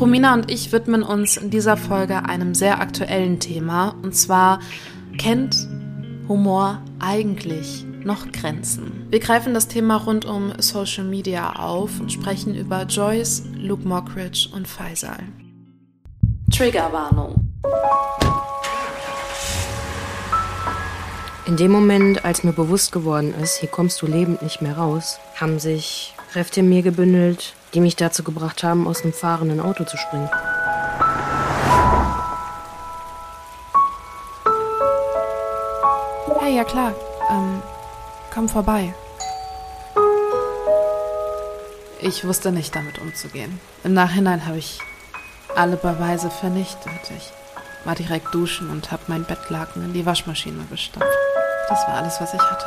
Romina und ich widmen uns in dieser Folge einem sehr aktuellen Thema und zwar kennt Humor eigentlich noch Grenzen? Wir greifen das Thema rund um Social Media auf und sprechen über Joyce, Luke Mockridge und Faisal. Triggerwarnung. In dem Moment, als mir bewusst geworden ist, hier kommst du lebend nicht mehr raus, haben sich Kräfte in mir gebündelt, die mich dazu gebracht haben, aus einem fahrenden Auto zu springen. Hey, ja klar. Ähm, komm vorbei. Ich wusste nicht damit umzugehen. Im Nachhinein habe ich alle Beweise vernichtet. Ich war direkt duschen und habe mein Bettlaken in die Waschmaschine gestopft. Das war alles, was ich hatte.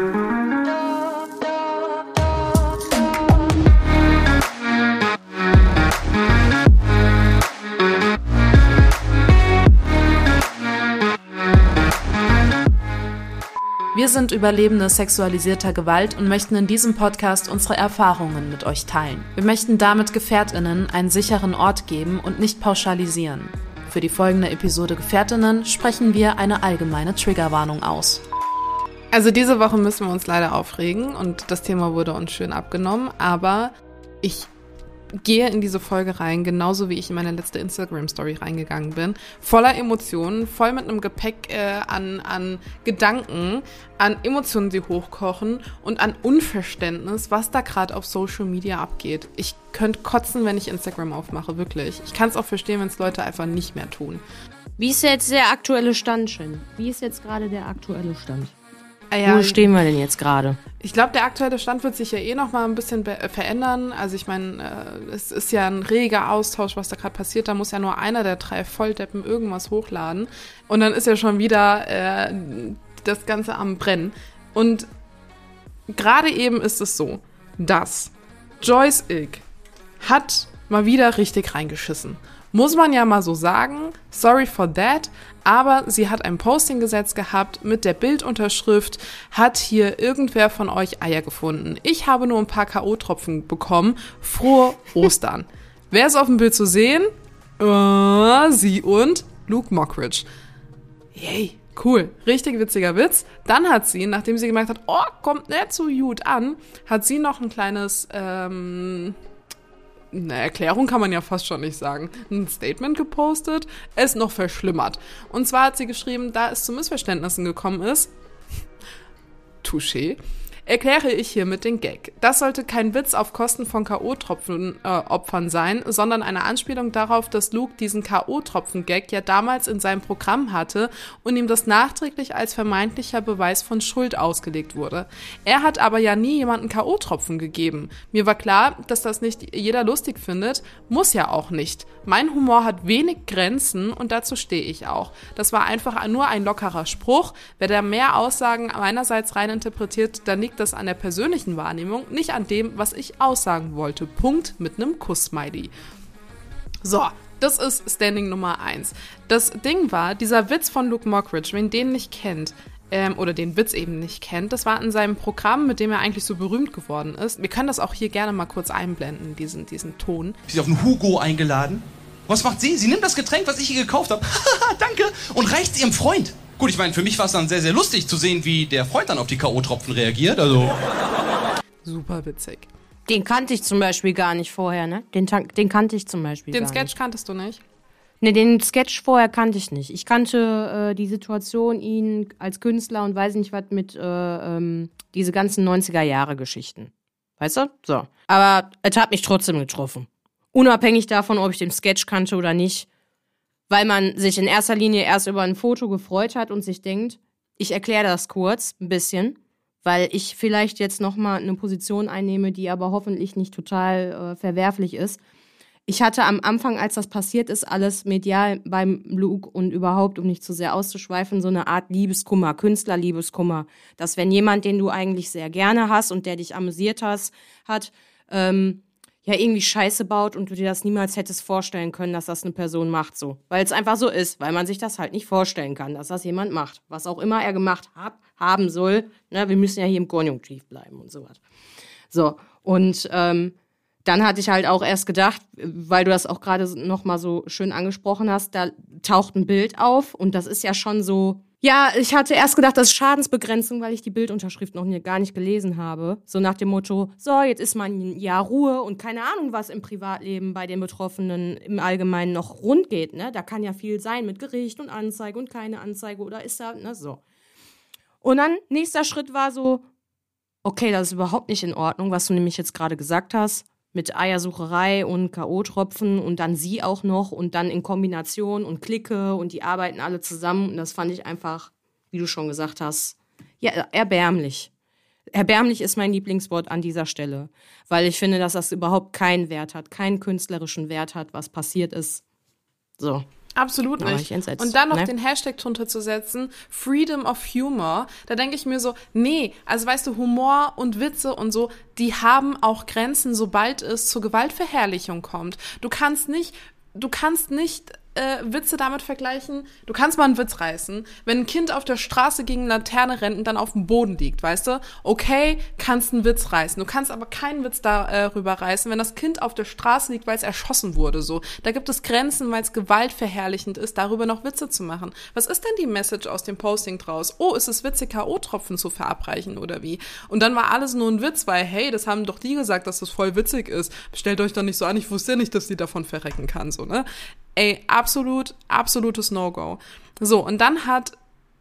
Wir sind Überlebende sexualisierter Gewalt und möchten in diesem Podcast unsere Erfahrungen mit euch teilen. Wir möchten damit Gefährtinnen einen sicheren Ort geben und nicht pauschalisieren. Für die folgende Episode Gefährtinnen sprechen wir eine allgemeine Triggerwarnung aus. Also diese Woche müssen wir uns leider aufregen und das Thema wurde uns schön abgenommen, aber ich gehe in diese Folge rein, genauso wie ich in meine letzte Instagram-Story reingegangen bin. Voller Emotionen, voll mit einem Gepäck äh, an, an Gedanken, an Emotionen, die hochkochen und an Unverständnis, was da gerade auf Social Media abgeht. Ich könnte kotzen, wenn ich Instagram aufmache, wirklich. Ich kann es auch verstehen, wenn es Leute einfach nicht mehr tun. Wie ist jetzt der aktuelle Stand, Shin? Wie ist jetzt gerade der aktuelle Stand? Ah ja, Wo stehen wir denn jetzt gerade? Ich glaube, der aktuelle Stand wird sich ja eh noch mal ein bisschen äh, verändern. Also ich meine, äh, es ist ja ein reger Austausch, was da gerade passiert. Da muss ja nur einer der drei Volldeppen irgendwas hochladen. Und dann ist ja schon wieder äh, das Ganze am Brennen. Und gerade eben ist es so, dass Joyce Ilk hat mal wieder richtig reingeschissen. Muss man ja mal so sagen. Sorry for that. Aber sie hat ein Posting gesetzt gehabt mit der Bildunterschrift, hat hier irgendwer von euch Eier gefunden. Ich habe nur ein paar K.O.-Tropfen bekommen. Frohe Ostern. Wer ist auf dem Bild zu sehen? Uh, sie und Luke Mockridge. Yay, cool. Richtig witziger Witz. Dann hat sie, nachdem sie gemerkt hat, oh, kommt nicht so gut an, hat sie noch ein kleines, ähm, eine Erklärung kann man ja fast schon nicht sagen, ein Statement gepostet, es noch verschlimmert. Und zwar hat sie geschrieben, da es zu Missverständnissen gekommen ist, touché, erkläre ich hiermit den Gag. Das sollte kein Witz auf Kosten von K.O.-Tropfen-Opfern äh, sein, sondern eine Anspielung darauf, dass Luke diesen K.O.-Tropfen-Gag ja damals in seinem Programm hatte und ihm das nachträglich als vermeintlicher Beweis von Schuld ausgelegt wurde. Er hat aber ja nie jemanden K.O.-Tropfen gegeben. Mir war klar, dass das nicht jeder lustig findet, muss ja auch nicht. Mein Humor hat wenig Grenzen und dazu stehe ich auch. Das war einfach nur ein lockerer Spruch. Wer da mehr Aussagen meinerseits rein interpretiert, dann liegt das an der persönlichen Wahrnehmung, nicht an dem, was ich aussagen wollte. Punkt mit einem Kuss-Smiley. So, das ist Standing Nummer 1. Das Ding war, dieser Witz von Luke Mockridge, wenn den nicht kennt, ähm, oder den Witz eben nicht kennt, das war in seinem Programm, mit dem er eigentlich so berühmt geworden ist. Wir können das auch hier gerne mal kurz einblenden, diesen, diesen Ton. Sie auf einen Hugo eingeladen. Was macht sie? Sie nimmt das Getränk, was ich ihr gekauft habe. Danke. Und reicht es ihrem Freund. Gut, ich meine, für mich war es dann sehr, sehr lustig zu sehen, wie der Freund dann auf die K.O.-Tropfen reagiert. Also. Super witzig. Den kannte ich zum Beispiel gar nicht vorher, ne? Den, den kannte ich zum Beispiel. Den Sketch nicht. kanntest du nicht? Ne, den Sketch vorher kannte ich nicht. Ich kannte äh, die Situation, ihn als Künstler und weiß nicht was mit äh, ähm, diese ganzen 90er-Jahre-Geschichten. Weißt du? So. Aber es hat mich trotzdem getroffen. Unabhängig davon, ob ich den Sketch kannte oder nicht weil man sich in erster Linie erst über ein Foto gefreut hat und sich denkt, ich erkläre das kurz ein bisschen, weil ich vielleicht jetzt nochmal eine Position einnehme, die aber hoffentlich nicht total äh, verwerflich ist. Ich hatte am Anfang, als das passiert ist, alles medial beim Luke und überhaupt, um nicht zu sehr auszuschweifen, so eine Art Liebeskummer, Künstlerliebeskummer. Dass wenn jemand, den du eigentlich sehr gerne hast und der dich amüsiert hast, hat, ähm, ja irgendwie Scheiße baut und du dir das niemals hättest vorstellen können, dass das eine Person macht so. Weil es einfach so ist, weil man sich das halt nicht vorstellen kann, dass das jemand macht. Was auch immer er gemacht hat, haben soll. Ne, wir müssen ja hier im Konjunktiv bleiben und sowas. So, und ähm, dann hatte ich halt auch erst gedacht, weil du das auch gerade noch mal so schön angesprochen hast, da taucht ein Bild auf und das ist ja schon so ja, ich hatte erst gedacht, das ist Schadensbegrenzung, weil ich die Bildunterschrift noch nie, gar nicht gelesen habe. So nach dem Motto, so, jetzt ist mal ein Jahr Ruhe und keine Ahnung, was im Privatleben bei den Betroffenen im Allgemeinen noch rund geht. Ne? Da kann ja viel sein mit Gericht und Anzeige und keine Anzeige oder ist da, ne, so. Und dann, nächster Schritt war so, okay, das ist überhaupt nicht in Ordnung, was du nämlich jetzt gerade gesagt hast mit Eiersucherei und K.O.-Tropfen und dann sie auch noch und dann in Kombination und Clique und die arbeiten alle zusammen und das fand ich einfach, wie du schon gesagt hast, ja, erbärmlich. Erbärmlich ist mein Lieblingswort an dieser Stelle, weil ich finde, dass das überhaupt keinen Wert hat, keinen künstlerischen Wert hat, was passiert ist. So. Absolut nicht. Und dann noch ne? den Hashtag drunter zu setzen, Freedom of Humor, da denke ich mir so, nee, also weißt du, Humor und Witze und so, die haben auch Grenzen, sobald es zur Gewaltverherrlichung kommt. Du kannst nicht, du kannst nicht äh, Witze damit vergleichen. Du kannst mal einen Witz reißen. Wenn ein Kind auf der Straße gegen eine Laterne rennt und dann auf dem Boden liegt, weißt du? Okay, kannst einen Witz reißen. Du kannst aber keinen Witz darüber äh, reißen, wenn das Kind auf der Straße liegt, weil es erschossen wurde. So, da gibt es Grenzen, weil es gewaltverherrlichend ist, darüber noch Witze zu machen. Was ist denn die Message aus dem Posting draus? Oh, ist es witzig, K.O.-Tropfen zu verabreichen oder wie? Und dann war alles nur ein Witz, weil hey, das haben doch die gesagt, dass das voll witzig ist. Stellt euch doch nicht so an, ich wusste ja nicht, dass die davon verrecken kann, so, ne? Ey, absolut, absolutes No-Go. So, und dann hat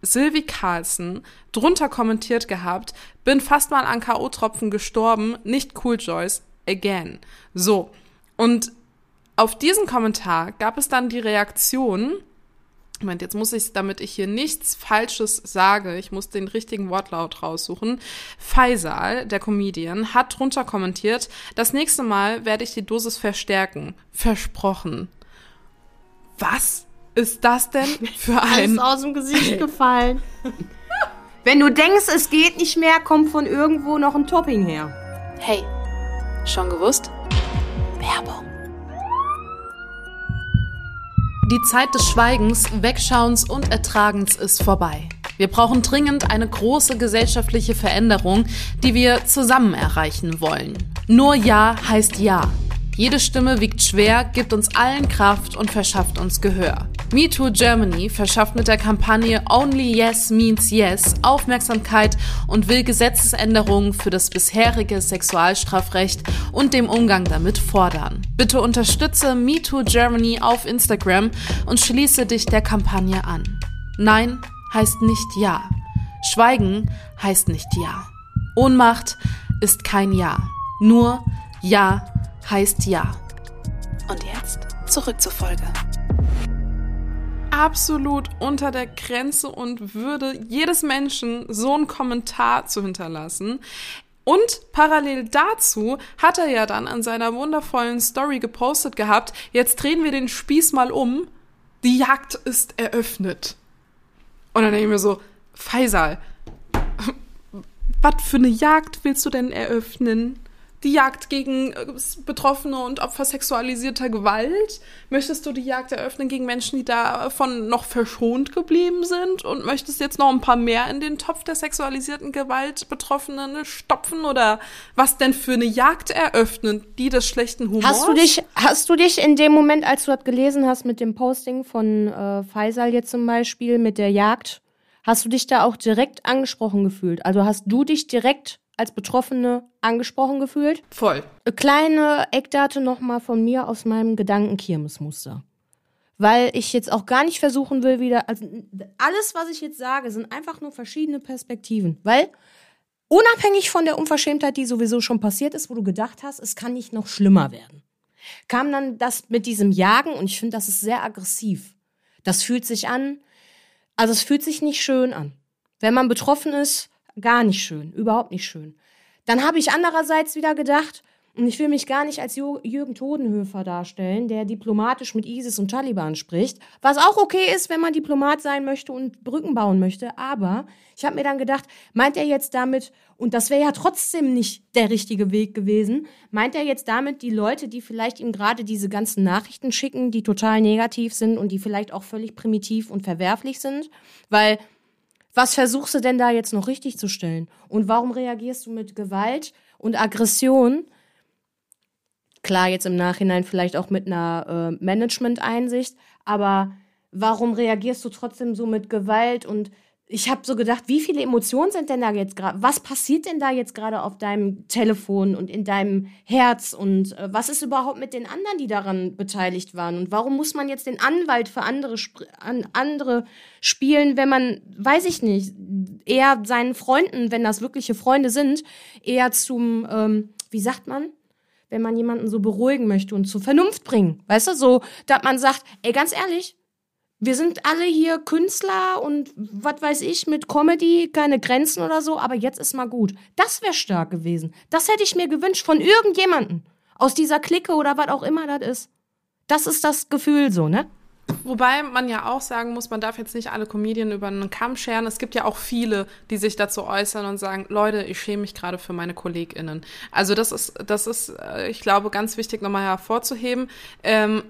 Sylvie Carlson drunter kommentiert gehabt, bin fast mal an K.O.-Tropfen gestorben, nicht cool, Joyce, again. So, und auf diesen Kommentar gab es dann die Reaktion, Moment, jetzt muss ich, damit ich hier nichts Falsches sage, ich muss den richtigen Wortlaut raussuchen. Faisal, der Comedian, hat drunter kommentiert, das nächste Mal werde ich die Dosis verstärken. Versprochen was ist das denn für ein... Alles aus dem Gesicht gefallen. Wenn du denkst, es geht nicht mehr, kommt von irgendwo noch ein Topping her. Hey, schon gewusst? Werbung. Die Zeit des Schweigens, Wegschauens und Ertragens ist vorbei. Wir brauchen dringend eine große gesellschaftliche Veränderung, die wir zusammen erreichen wollen. Nur Ja heißt Ja. Jede Stimme wiegt schwer, gibt uns allen Kraft und verschafft uns Gehör. MeToo Germany verschafft mit der Kampagne Only Yes Means Yes Aufmerksamkeit und will Gesetzesänderungen für das bisherige Sexualstrafrecht und dem Umgang damit fordern. Bitte unterstütze MeToo Germany auf Instagram und schließe dich der Kampagne an. Nein heißt nicht Ja. Schweigen heißt nicht Ja. Ohnmacht ist kein Ja. Nur Ja heißt ja. Und jetzt zurück zur Folge. Absolut unter der Grenze und Würde jedes Menschen so einen Kommentar zu hinterlassen. Und parallel dazu hat er ja dann an seiner wundervollen Story gepostet gehabt, jetzt drehen wir den Spieß mal um, die Jagd ist eröffnet. Und dann denke ich mir so, Faisal, was für eine Jagd willst du denn eröffnen? Die Jagd gegen äh, Betroffene und Opfer sexualisierter Gewalt? Möchtest du die Jagd eröffnen gegen Menschen, die davon noch verschont geblieben sind? Und möchtest jetzt noch ein paar mehr in den Topf der sexualisierten Gewalt Betroffenen stopfen? Oder was denn für eine Jagd eröffnen, die des schlechten Humors? Hast du dich, hast du dich in dem Moment, als du das gelesen hast mit dem Posting von äh, Faisal jetzt zum Beispiel, mit der Jagd, hast du dich da auch direkt angesprochen gefühlt? Also hast du dich direkt als Betroffene angesprochen gefühlt. Voll. Eine kleine Eckdate nochmal von mir aus meinem Gedankenkirmesmuster. Weil ich jetzt auch gar nicht versuchen will, wieder. Also alles, was ich jetzt sage, sind einfach nur verschiedene Perspektiven. Weil unabhängig von der Unverschämtheit, die sowieso schon passiert ist, wo du gedacht hast, es kann nicht noch schlimmer werden, kam dann das mit diesem Jagen und ich finde, das ist sehr aggressiv. Das fühlt sich an, also es fühlt sich nicht schön an. Wenn man betroffen ist, Gar nicht schön, überhaupt nicht schön. Dann habe ich andererseits wieder gedacht, Und ich will mich gar nicht als Jürgen Todenhöfer darstellen, der diplomatisch mit ISIS und Taliban spricht, was auch okay ist, wenn man Diplomat sein möchte und Brücken bauen möchte. Aber ich habe mir dann gedacht, meint er jetzt damit, und das wäre ja trotzdem nicht der richtige Weg gewesen, meint er jetzt damit die Leute, die vielleicht ihm gerade diese ganzen Nachrichten schicken, die total negativ sind und die vielleicht auch völlig primitiv und verwerflich sind? Weil was versuchst du denn da jetzt noch richtig zu stellen? Und warum reagierst du mit Gewalt und Aggression? Klar, jetzt im Nachhinein vielleicht auch mit einer äh, Management-Einsicht, aber warum reagierst du trotzdem so mit Gewalt und ich habe so gedacht, wie viele Emotionen sind denn da jetzt gerade? Was passiert denn da jetzt gerade auf deinem Telefon und in deinem Herz? Und äh, was ist überhaupt mit den anderen, die daran beteiligt waren? Und warum muss man jetzt den Anwalt für andere, an andere spielen, wenn man, weiß ich nicht, eher seinen Freunden, wenn das wirkliche Freunde sind, eher zum, ähm, wie sagt man? Wenn man jemanden so beruhigen möchte und zur Vernunft bringen. Weißt du, so, dass man sagt, ey, ganz ehrlich, wir sind alle hier Künstler und was weiß ich mit Comedy, keine Grenzen oder so, aber jetzt ist mal gut. Das wäre stark gewesen. Das hätte ich mir gewünscht von irgendjemanden aus dieser Clique oder was auch immer das ist. Das ist das Gefühl so, ne? Wobei man ja auch sagen muss, man darf jetzt nicht alle Comedien über einen Kamm scheren. Es gibt ja auch viele, die sich dazu äußern und sagen, Leute, ich schäme mich gerade für meine KollegInnen. Also das ist, das ist, äh, ich glaube, ganz wichtig nochmal hervorzuheben. Ähm,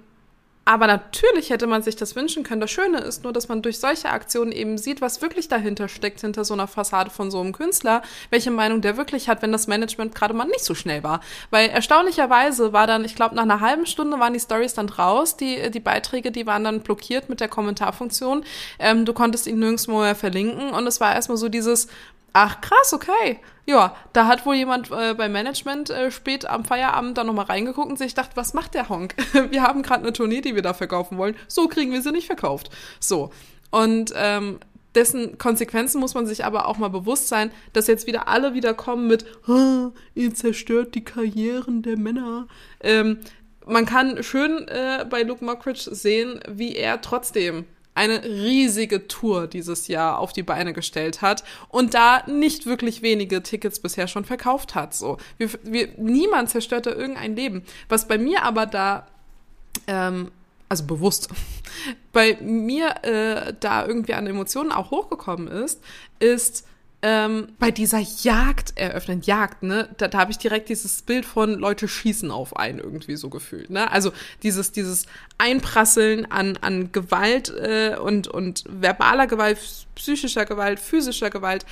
aber natürlich hätte man sich das wünschen können. Das Schöne ist nur, dass man durch solche Aktionen eben sieht, was wirklich dahinter steckt, hinter so einer Fassade von so einem Künstler, welche Meinung der wirklich hat, wenn das Management gerade mal nicht so schnell war. Weil erstaunlicherweise war dann, ich glaube, nach einer halben Stunde waren die Stories dann raus, die, die Beiträge, die waren dann blockiert mit der Kommentarfunktion. Ähm, du konntest ihn nirgendwo mehr verlinken und es war erstmal so dieses, Ach krass, okay. Ja, da hat wohl jemand äh, beim Management äh, spät am Feierabend dann nochmal reingeguckt und sich gedacht, was macht der Honk? wir haben gerade eine Tournee, die wir da verkaufen wollen. So kriegen wir sie nicht verkauft. So. Und ähm, dessen Konsequenzen muss man sich aber auch mal bewusst sein, dass jetzt wieder alle wieder kommen mit, ihr zerstört die Karrieren der Männer. Ähm, man kann schön äh, bei Luke Mockridge sehen, wie er trotzdem eine riesige Tour dieses Jahr auf die Beine gestellt hat und da nicht wirklich wenige Tickets bisher schon verkauft hat. So, wir, wir, niemand zerstört da irgendein Leben. Was bei mir aber da ähm, also bewusst, bei mir äh, da irgendwie an Emotionen auch hochgekommen ist, ist, ähm, bei dieser Jagd eröffnen, Jagd, ne, da, da habe ich direkt dieses Bild von Leute schießen auf einen irgendwie so gefühlt, ne? Also dieses, dieses Einprasseln an, an Gewalt äh, und, und verbaler Gewalt, psychischer Gewalt, physischer Gewalt,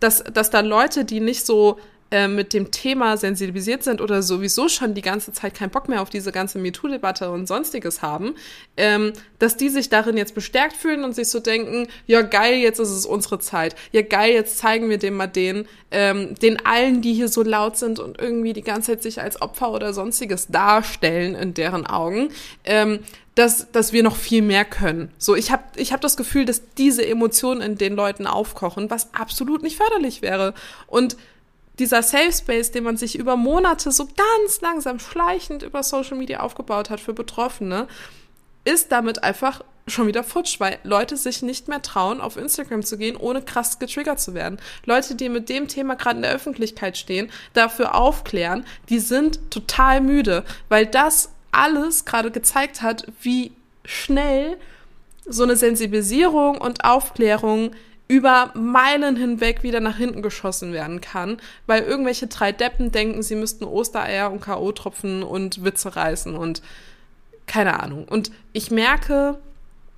dass, dass da Leute, die nicht so äh, mit dem Thema sensibilisiert sind oder sowieso schon die ganze Zeit keinen Bock mehr auf diese ganze MeToo-Debatte und sonstiges haben, ähm, dass die sich darin jetzt bestärkt fühlen und sich so denken, ja geil, jetzt ist es unsere Zeit. Ja geil, jetzt zeigen wir dem mal den, ähm, den allen, die hier so laut sind und irgendwie die ganze Zeit sich als Opfer oder sonstiges darstellen in deren Augen. Ähm, dass, dass wir noch viel mehr können. So, ich habe ich hab das Gefühl, dass diese Emotionen in den Leuten aufkochen, was absolut nicht förderlich wäre. Und dieser Safe Space, den man sich über Monate so ganz langsam schleichend über Social Media aufgebaut hat für Betroffene, ist damit einfach schon wieder futsch, weil Leute sich nicht mehr trauen, auf Instagram zu gehen, ohne krass getriggert zu werden. Leute, die mit dem Thema gerade in der Öffentlichkeit stehen, dafür aufklären, die sind total müde, weil das alles gerade gezeigt hat, wie schnell so eine Sensibilisierung und Aufklärung über Meilen hinweg wieder nach hinten geschossen werden kann, weil irgendwelche drei Deppen denken, sie müssten Ostereier und K.O.-Tropfen und Witze reißen und keine Ahnung. Und ich merke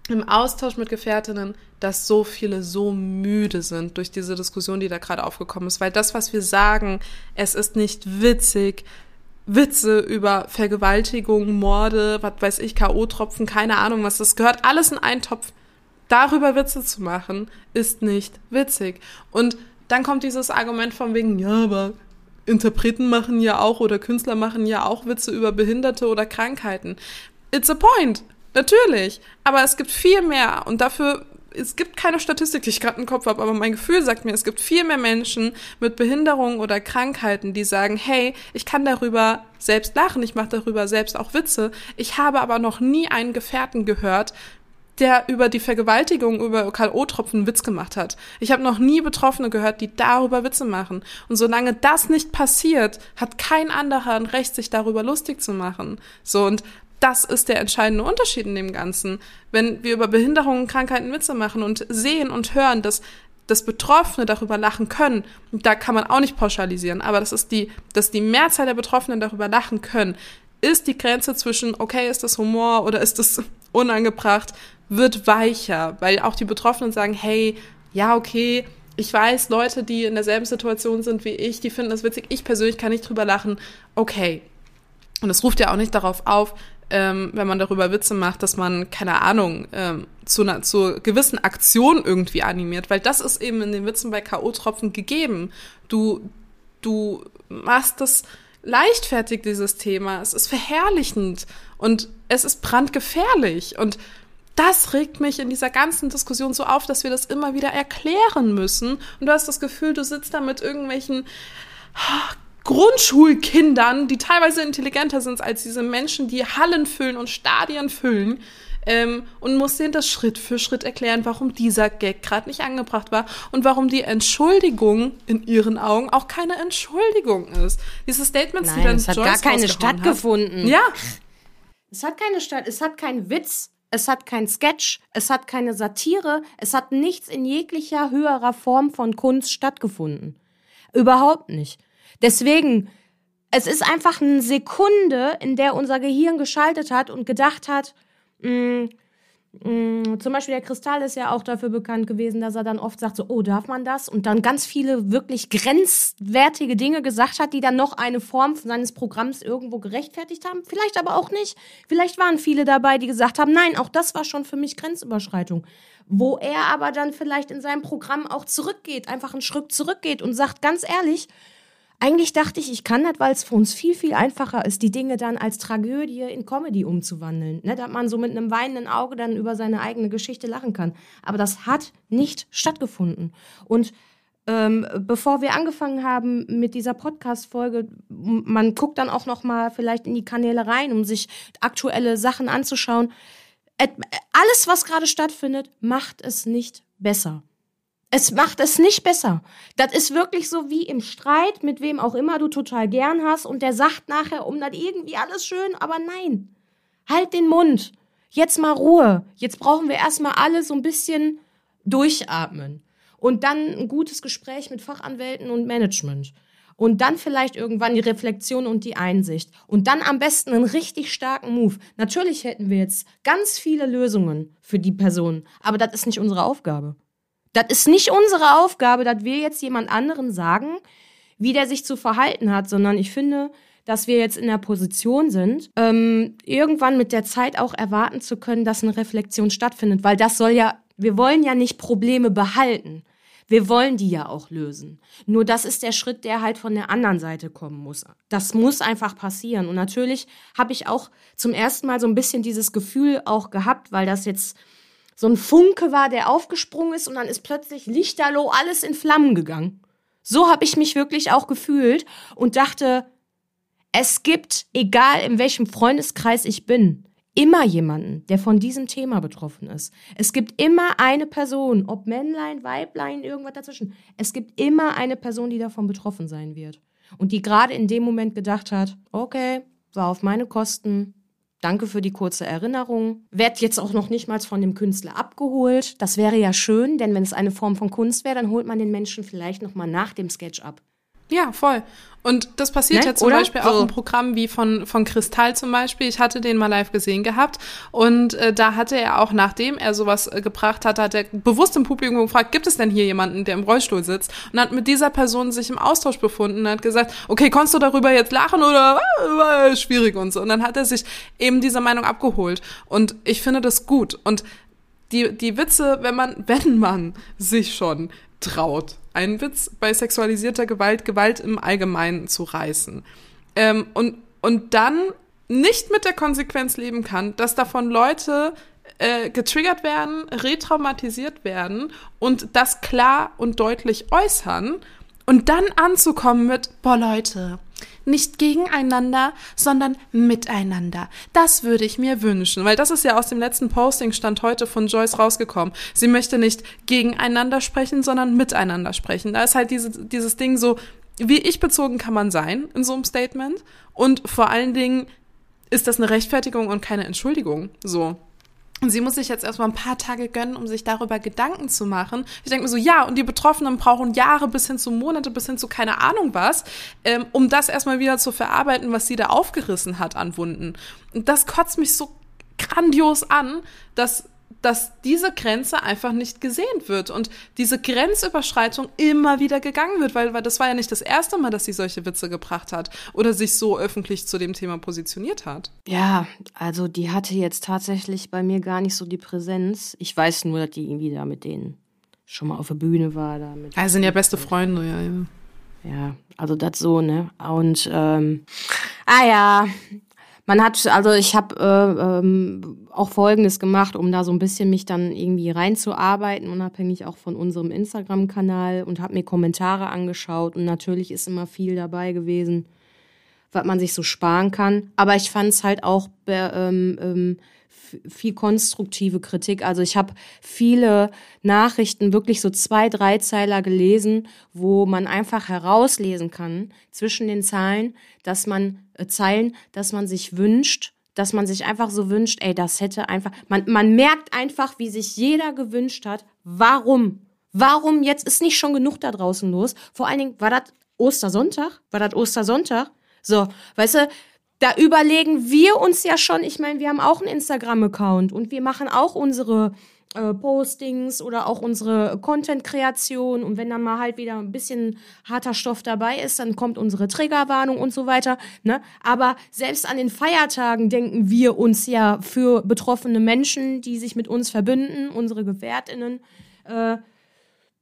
im Austausch mit Gefährtinnen, dass so viele so müde sind durch diese Diskussion, die da gerade aufgekommen ist, weil das, was wir sagen, es ist nicht witzig, Witze über Vergewaltigung, Morde, was weiß ich, K.O.-Tropfen, keine Ahnung was, das gehört alles in einen Topf darüber Witze zu machen, ist nicht witzig. Und dann kommt dieses Argument von wegen, ja, aber Interpreten machen ja auch oder Künstler machen ja auch Witze über Behinderte oder Krankheiten. It's a point. Natürlich. Aber es gibt viel mehr und dafür, es gibt keine Statistik, die ich gerade im Kopf habe, aber mein Gefühl sagt mir, es gibt viel mehr Menschen mit Behinderungen oder Krankheiten, die sagen, hey, ich kann darüber selbst lachen, ich mache darüber selbst auch Witze. Ich habe aber noch nie einen Gefährten gehört, der über die Vergewaltigung über K.O.-Tropfen Witz gemacht hat. Ich habe noch nie Betroffene gehört, die darüber Witze machen. Und solange das nicht passiert, hat kein anderer ein Recht, sich darüber lustig zu machen. So, und das ist der entscheidende Unterschied in dem Ganzen. Wenn wir über Behinderungen, Krankheiten Witze machen und sehen und hören, dass dass Betroffene darüber lachen können, da kann man auch nicht pauschalisieren, aber das ist die, dass die Mehrzahl der Betroffenen darüber lachen können, ist die Grenze zwischen, okay, ist das Humor oder ist das unangebracht, wird weicher, weil auch die Betroffenen sagen, hey, ja, okay, ich weiß, Leute, die in derselben Situation sind wie ich, die finden das witzig, ich persönlich kann nicht drüber lachen, okay. Und es ruft ja auch nicht darauf auf, ähm, wenn man darüber Witze macht, dass man, keine Ahnung, ähm, zu einer zu gewissen Aktion irgendwie animiert, weil das ist eben in den Witzen bei K.O.-Tropfen gegeben. Du, du machst das leichtfertig, dieses Thema. Es ist verherrlichend und es ist brandgefährlich und das regt mich in dieser ganzen Diskussion so auf, dass wir das immer wieder erklären müssen. Und du hast das Gefühl, du sitzt da mit irgendwelchen Grundschulkindern, die teilweise intelligenter sind als diese Menschen, die Hallen füllen und Stadien füllen. Ähm, und musst denen das Schritt für Schritt erklären, warum dieser Gag gerade nicht angebracht war und warum die Entschuldigung in ihren Augen auch keine Entschuldigung ist. Diese Statements, Nein, die dann es hat Joyce gar keine stattgefunden. Hat. Ja, Es hat keine Stadt, es hat keinen Witz, es hat kein Sketch, es hat keine Satire, es hat nichts in jeglicher höherer Form von Kunst stattgefunden. Überhaupt nicht. Deswegen, es ist einfach eine Sekunde, in der unser Gehirn geschaltet hat und gedacht hat, mh, mh, zum Beispiel der Kristall ist ja auch dafür bekannt gewesen, dass er dann oft sagt, so, oh, darf man das? Und dann ganz viele wirklich grenzwertige Dinge gesagt hat, die dann noch eine Form seines Programms irgendwo gerechtfertigt haben. Vielleicht aber auch nicht. Vielleicht waren viele dabei, die gesagt haben, nein, auch das war schon für mich Grenzüberschreitung. Wo er aber dann vielleicht in seinem Programm auch zurückgeht, einfach einen Schritt zurückgeht und sagt, ganz ehrlich, eigentlich dachte ich, ich kann das, weil es für uns viel, viel einfacher ist, die Dinge dann als Tragödie in Comedy umzuwandeln. Ne? Dass man so mit einem weinenden Auge dann über seine eigene Geschichte lachen kann. Aber das hat nicht stattgefunden. Und ähm, bevor wir angefangen haben mit dieser Podcast-Folge, man guckt dann auch noch mal vielleicht in die Kanäle rein, um sich aktuelle Sachen anzuschauen. Alles, was gerade stattfindet, macht es nicht besser. Es macht es nicht besser. Das ist wirklich so wie im Streit, mit wem auch immer du total gern hast und der sagt nachher, um das irgendwie alles schön, aber nein. Halt den Mund. Jetzt mal Ruhe. Jetzt brauchen wir erstmal alle so ein bisschen durchatmen. Und dann ein gutes Gespräch mit Fachanwälten und Management. Und dann vielleicht irgendwann die Reflexion und die Einsicht. Und dann am besten einen richtig starken Move. Natürlich hätten wir jetzt ganz viele Lösungen für die Person, aber das ist nicht unsere Aufgabe. Das ist nicht unsere Aufgabe, dass wir jetzt jemand anderen sagen, wie der sich zu verhalten hat, sondern ich finde, dass wir jetzt in der Position sind, ähm, irgendwann mit der Zeit auch erwarten zu können, dass eine Reflexion stattfindet, weil das soll ja, wir wollen ja nicht Probleme behalten. Wir wollen die ja auch lösen. Nur das ist der Schritt, der halt von der anderen Seite kommen muss. Das muss einfach passieren. Und natürlich habe ich auch zum ersten Mal so ein bisschen dieses Gefühl auch gehabt, weil das jetzt so ein Funke war, der aufgesprungen ist und dann ist plötzlich lichterloh alles in Flammen gegangen. So habe ich mich wirklich auch gefühlt und dachte, es gibt, egal in welchem Freundeskreis ich bin, immer jemanden, der von diesem Thema betroffen ist. Es gibt immer eine Person, ob Männlein, Weiblein, irgendwas dazwischen. Es gibt immer eine Person, die davon betroffen sein wird. Und die gerade in dem Moment gedacht hat, okay, war auf meine Kosten, Danke für die kurze Erinnerung. Werd jetzt auch noch nicht mal von dem Künstler abgeholt. Das wäre ja schön, denn wenn es eine Form von Kunst wäre, dann holt man den Menschen vielleicht noch mal nach dem Sketch ab. Ja, voll. Und das passiert ne? ja zum Oder? Beispiel so. auch im Programm wie von, von Kristall zum Beispiel. Ich hatte den mal live gesehen gehabt und äh, da hatte er auch, nachdem er sowas äh, gebracht hat, hat er bewusst im Publikum gefragt, gibt es denn hier jemanden, der im Rollstuhl sitzt? Und hat mit dieser Person sich im Austausch befunden und hat gesagt, okay, konntest du darüber jetzt lachen oder äh, schwierig und so. Und dann hat er sich eben dieser Meinung abgeholt. Und ich finde das gut. Und die, die Witze, wenn man, wenn man sich schon traut, einen Witz bei sexualisierter Gewalt, Gewalt im Allgemeinen zu reißen. Ähm, und, und dann nicht mit der Konsequenz leben kann, dass davon Leute äh, getriggert werden, retraumatisiert werden und das klar und deutlich äußern und dann anzukommen mit, boah Leute, nicht gegeneinander, sondern miteinander. Das würde ich mir wünschen, weil das ist ja aus dem letzten Posting stand heute von Joyce rausgekommen. Sie möchte nicht gegeneinander sprechen, sondern miteinander sprechen. Da ist halt diese, dieses Ding so, wie ich bezogen kann man sein in so einem Statement und vor allen Dingen ist das eine Rechtfertigung und keine Entschuldigung. So. Und sie muss sich jetzt erstmal ein paar Tage gönnen, um sich darüber Gedanken zu machen. Ich denke mir so, ja, und die Betroffenen brauchen Jahre bis hin zu Monate, bis hin zu keine Ahnung was, ähm, um das erstmal wieder zu verarbeiten, was sie da aufgerissen hat an Wunden. Und das kotzt mich so grandios an, dass dass diese Grenze einfach nicht gesehen wird und diese Grenzüberschreitung immer wieder gegangen wird, weil, weil das war ja nicht das erste Mal, dass sie solche Witze gebracht hat oder sich so öffentlich zu dem Thema positioniert hat. Ja, also die hatte jetzt tatsächlich bei mir gar nicht so die Präsenz. Ich weiß nur, dass die irgendwie da mit denen schon mal auf der Bühne war. Da mit also sind ja beste Freunde, ja, ja. Ja, also das so, ne? Und ähm, ah ja, man hat, also ich habe äh, ähm, auch Folgendes gemacht, um da so ein bisschen mich dann irgendwie reinzuarbeiten, unabhängig auch von unserem Instagram-Kanal und habe mir Kommentare angeschaut. Und natürlich ist immer viel dabei gewesen, was man sich so sparen kann. Aber ich fand es halt auch ähm, ähm, viel konstruktive Kritik. Also ich habe viele Nachrichten, wirklich so zwei, drei Zeiler gelesen, wo man einfach herauslesen kann zwischen den Zeilen, dass man äh, Zeilen, dass man sich wünscht, dass man sich einfach so wünscht, ey, das hätte einfach, man, man merkt einfach, wie sich jeder gewünscht hat, warum? Warum jetzt ist nicht schon genug da draußen los? Vor allen Dingen, war das Ostersonntag? War das Ostersonntag? So, weißt du, da überlegen wir uns ja schon, ich meine, wir haben auch einen Instagram-Account und wir machen auch unsere äh, Postings oder auch unsere Content-Kreation und wenn dann mal halt wieder ein bisschen harter Stoff dabei ist, dann kommt unsere Triggerwarnung und so weiter. Ne? Aber selbst an den Feiertagen denken wir uns ja für betroffene Menschen, die sich mit uns verbünden, unsere GefährtInnen, äh,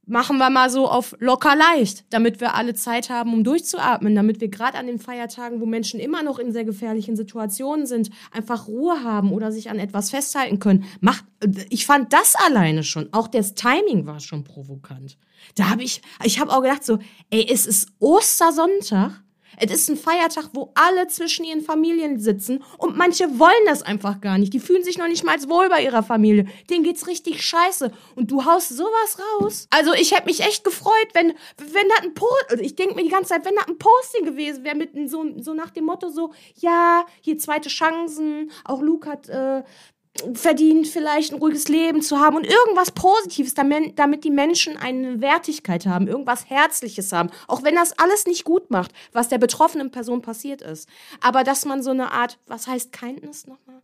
machen wir mal so auf locker leicht, damit wir alle Zeit haben, um durchzuatmen, damit wir gerade an den Feiertagen, wo Menschen immer noch in sehr gefährlichen Situationen sind, einfach Ruhe haben oder sich an etwas festhalten können. Macht, ich fand das alleine schon, auch das Timing war schon provokant. Da habe ich, ich habe auch gedacht so, ey, es ist Ostersonntag es ist ein Feiertag, wo alle zwischen ihren Familien sitzen und manche wollen das einfach gar nicht. Die fühlen sich noch nicht mal wohl bei ihrer Familie. Denen geht's richtig scheiße. Und du haust sowas raus. Also ich hätte mich echt gefreut, wenn, wenn das ein Post, also ich denke mir die ganze Zeit, wenn das ein Posting gewesen wäre mit so, so nach dem Motto so, ja, hier zweite Chancen. Auch Luke hat äh, verdient, vielleicht ein ruhiges Leben zu haben und irgendwas Positives, damit, damit die Menschen eine Wertigkeit haben, irgendwas Herzliches haben. Auch wenn das alles nicht gut macht, was der betroffenen Person passiert ist. Aber dass man so eine Art, was heißt Kindness nochmal?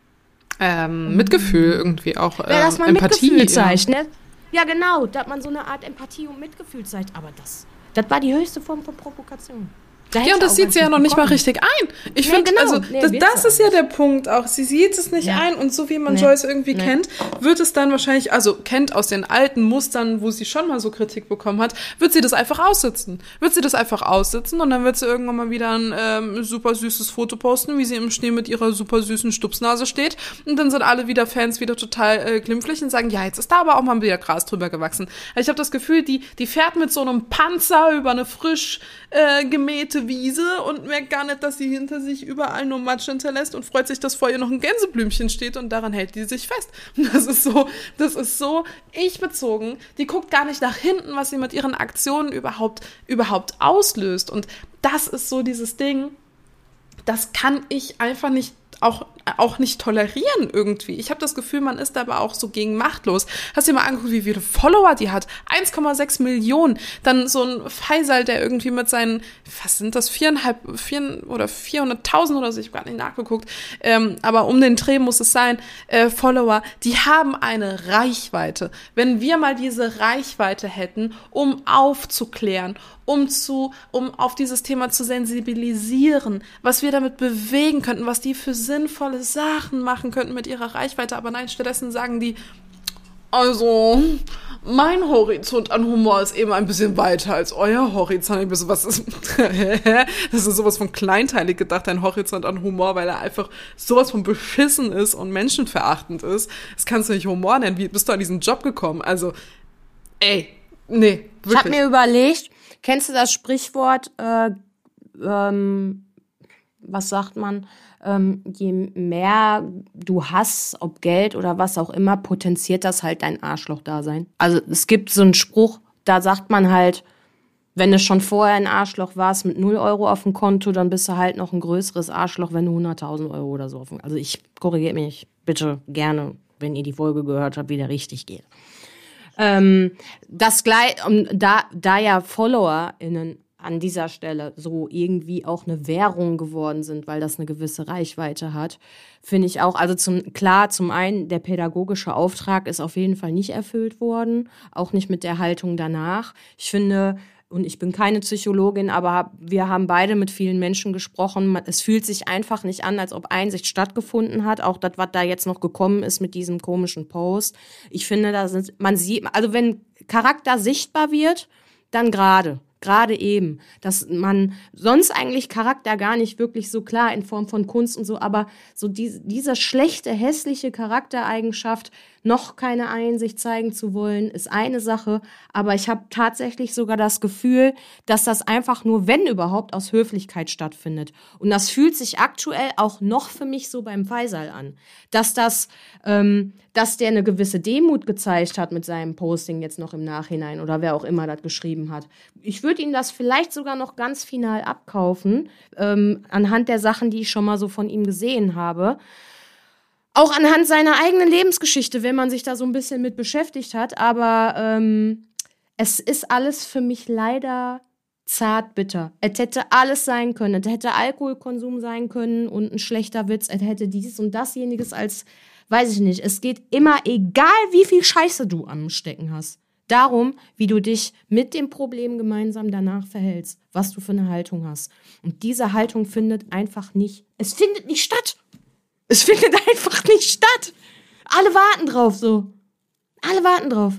Ähm, Mitgefühl irgendwie auch. Äh, ja, dass man Empathie Mitgefühl zeigt, ja. ne? Ja, genau, dass man so eine Art Empathie und Mitgefühl zeigt. Aber das, das war die höchste Form von Provokation. Da ja, und das sieht sie ja noch nicht mal richtig ein. Ich nee, finde, genau. also nee, das, das ist ja der Punkt auch. Sie sieht es nicht ja. ein und so wie man nee. Joyce irgendwie kennt, wird es dann wahrscheinlich, also kennt aus den alten Mustern, wo sie schon mal so Kritik bekommen hat, wird sie das einfach aussitzen. Wird sie das einfach aussitzen und dann wird sie irgendwann mal wieder ein ähm, super süßes Foto posten, wie sie im Schnee mit ihrer super süßen Stupsnase steht und dann sind alle wieder Fans wieder total äh, glimpflich und sagen, ja, jetzt ist da aber auch mal wieder Gras drüber gewachsen. Ich habe das Gefühl, die, die fährt mit so einem Panzer über eine frisch äh, gemähte Wiese und merkt gar nicht, dass sie hinter sich überall nur Matsch hinterlässt und freut sich, dass vor ihr noch ein Gänseblümchen steht und daran hält die sich fest. Das ist so, das ist so ich bezogen. Die guckt gar nicht nach hinten, was sie mit ihren Aktionen überhaupt, überhaupt auslöst. Und das ist so dieses Ding, das kann ich einfach nicht auch, auch nicht tolerieren irgendwie. Ich habe das Gefühl, man ist aber auch so gegen machtlos. Hast du dir mal angeguckt, wie viele Follower die hat? 1,6 Millionen. Dann so ein Faisal, der irgendwie mit seinen, was sind das, viereinhalb, vier oder 400.000 oder so, ich habe gar nicht nachgeguckt, ähm, aber um den Dreh muss es sein, äh, Follower, die haben eine Reichweite. Wenn wir mal diese Reichweite hätten, um aufzuklären, um zu, um auf dieses Thema zu sensibilisieren, was wir damit bewegen könnten, was die für sinnvolle Sachen machen könnten mit ihrer Reichweite. Aber nein, stattdessen sagen die, also, mein Horizont an Humor ist eben ein bisschen weiter als euer Horizont. Ich bin so, was ist, das ist sowas von kleinteilig gedacht, dein Horizont an Humor, weil er einfach sowas von beschissen ist und menschenverachtend ist. Das kannst du nicht Humor nennen. Wie bist du an diesen Job gekommen? Also, ey, nee, wirklich. Ich habe mir überlegt, Kennst du das Sprichwort, äh, ähm, was sagt man, ähm, je mehr du hast, ob Geld oder was auch immer, potenziert das halt dein Arschloch-Dasein. Also es gibt so einen Spruch, da sagt man halt, wenn du schon vorher ein Arschloch warst mit 0 Euro auf dem Konto, dann bist du halt noch ein größeres Arschloch, wenn du 100.000 Euro oder so auf dem Also ich korrigiere mich bitte gerne, wenn ihr die Folge gehört habt, wie der richtig geht. Ähm, das gleich, da, da ja FollowerInnen an dieser Stelle so irgendwie auch eine Währung geworden sind, weil das eine gewisse Reichweite hat, finde ich auch, also zum, klar, zum einen, der pädagogische Auftrag ist auf jeden Fall nicht erfüllt worden, auch nicht mit der Haltung danach. Ich finde, und ich bin keine Psychologin, aber wir haben beide mit vielen Menschen gesprochen. Es fühlt sich einfach nicht an, als ob Einsicht stattgefunden hat. Auch das, was da jetzt noch gekommen ist mit diesem komischen Post. Ich finde, da sind, man sieht, also wenn Charakter sichtbar wird, dann gerade gerade eben, dass man sonst eigentlich Charakter gar nicht wirklich so klar in Form von Kunst und so, aber so die, diese schlechte, hässliche Charaktereigenschaft, noch keine Einsicht zeigen zu wollen, ist eine Sache, aber ich habe tatsächlich sogar das Gefühl, dass das einfach nur, wenn überhaupt, aus Höflichkeit stattfindet. Und das fühlt sich aktuell auch noch für mich so beim Faisal an, dass das, ähm, dass der eine gewisse Demut gezeigt hat mit seinem Posting jetzt noch im Nachhinein oder wer auch immer das geschrieben hat. Ich würde ihm das vielleicht sogar noch ganz final abkaufen, ähm, anhand der Sachen, die ich schon mal so von ihm gesehen habe. Auch anhand seiner eigenen Lebensgeschichte, wenn man sich da so ein bisschen mit beschäftigt hat. Aber ähm, es ist alles für mich leider zart bitter. Es hätte alles sein können. Es hätte Alkoholkonsum sein können und ein schlechter Witz. Es hätte dieses und dasjeniges als weiß ich nicht, es geht immer, egal wie viel Scheiße du am Stecken hast, darum, wie du dich mit dem Problem gemeinsam danach verhältst, was du für eine Haltung hast. Und diese Haltung findet einfach nicht, es findet nicht statt. Es findet einfach nicht statt. Alle warten drauf so. Alle warten drauf.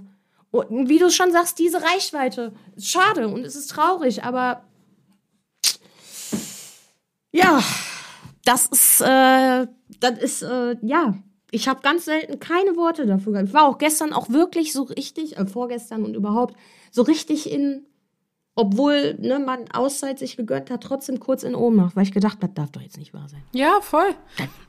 Und wie du schon sagst, diese Reichweite schade und es ist traurig, aber ja, das ist, äh, das ist, äh, ja, ich habe ganz selten keine Worte dafür gehabt. Ich war auch gestern auch wirklich so richtig, äh, vorgestern und überhaupt, so richtig in obwohl ne, man Auszeit sich gegönnt hat, trotzdem kurz in Ohnmacht, weil ich gedacht, das darf doch jetzt nicht wahr sein. Ja, voll.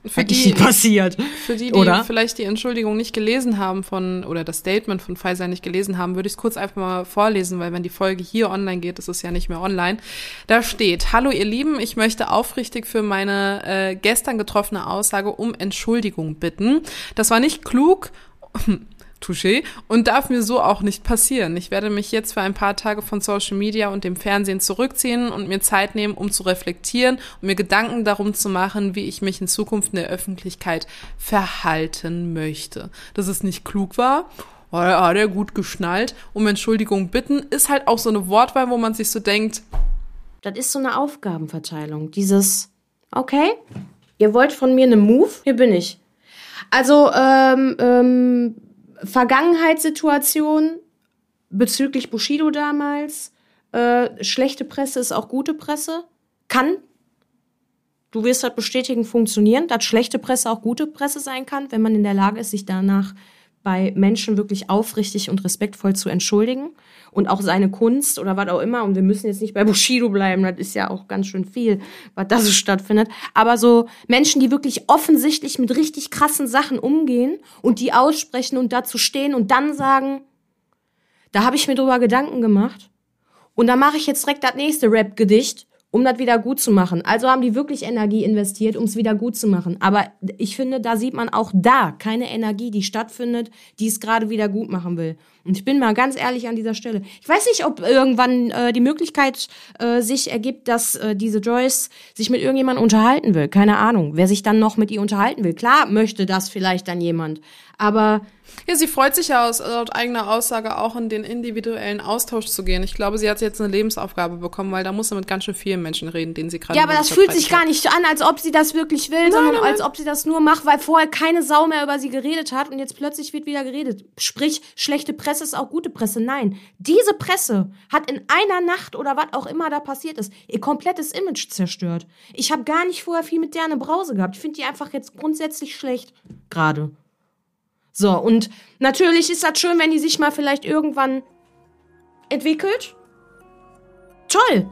Das für die, passiert. Für die, die oder? vielleicht die Entschuldigung nicht gelesen haben von, oder das Statement von Pfizer nicht gelesen haben, würde ich es kurz einfach mal vorlesen, weil wenn die Folge hier online geht, ist es ja nicht mehr online. Da steht, Hallo ihr Lieben, ich möchte aufrichtig für meine äh, gestern getroffene Aussage um Entschuldigung bitten. Das war nicht klug Touché. Und darf mir so auch nicht passieren. Ich werde mich jetzt für ein paar Tage von Social Media und dem Fernsehen zurückziehen und mir Zeit nehmen, um zu reflektieren und mir Gedanken darum zu machen, wie ich mich in Zukunft in der Öffentlichkeit verhalten möchte. Dass es nicht klug war hat er gut geschnallt. Um Entschuldigung bitten, ist halt auch so eine Wortwahl, wo man sich so denkt. Das ist so eine Aufgabenverteilung. Dieses, okay, ihr wollt von mir eine Move, hier bin ich. Also, ähm, ähm, Vergangenheitssituation bezüglich Bushido damals. Äh, schlechte Presse ist auch gute Presse. Kann, du wirst das bestätigen, funktionieren, dass schlechte Presse auch gute Presse sein kann, wenn man in der Lage ist, sich danach bei Menschen wirklich aufrichtig und respektvoll zu entschuldigen und auch seine Kunst oder was auch immer. Und wir müssen jetzt nicht bei Bushido bleiben, das ist ja auch ganz schön viel, was da so stattfindet. Aber so Menschen, die wirklich offensichtlich mit richtig krassen Sachen umgehen und die aussprechen und dazu stehen und dann sagen, da habe ich mir drüber Gedanken gemacht und da mache ich jetzt direkt das nächste Rap-Gedicht um das wieder gut zu machen. Also haben die wirklich Energie investiert, um es wieder gut zu machen. Aber ich finde, da sieht man auch da keine Energie, die stattfindet, die es gerade wieder gut machen will. Und ich bin mal ganz ehrlich an dieser Stelle. Ich weiß nicht, ob irgendwann äh, die Möglichkeit äh, sich ergibt, dass äh, diese Joyce sich mit irgendjemandem unterhalten will. Keine Ahnung. Wer sich dann noch mit ihr unterhalten will. Klar möchte das vielleicht dann jemand. Aber ja, sie freut sich ja aus, laut eigener Aussage auch in den individuellen Austausch zu gehen. Ich glaube, sie hat jetzt eine Lebensaufgabe bekommen, weil da muss sie mit ganz schön vielen Menschen reden, denen sie gerade. Ja, aber das fühlt sich gar nicht an, als ob sie das wirklich will, nein, sondern nein, als ob sie das nur macht, weil vorher keine Sau mehr über sie geredet hat und jetzt plötzlich wird wieder geredet. Sprich, schlechte Presse ist auch gute Presse. Nein, diese Presse hat in einer Nacht oder was auch immer da passiert ist, ihr komplettes Image zerstört. Ich habe gar nicht vorher viel mit der eine Brause gehabt. Ich finde die einfach jetzt grundsätzlich schlecht. Gerade. So, und natürlich ist das schön, wenn die sich mal vielleicht irgendwann entwickelt. Toll.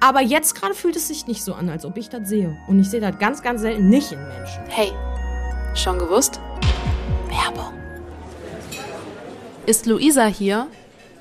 Aber jetzt gerade fühlt es sich nicht so an, als ob ich das sehe. Und ich sehe das ganz, ganz selten nicht in Menschen. Hey, schon gewusst? Werbung. Ist Luisa hier?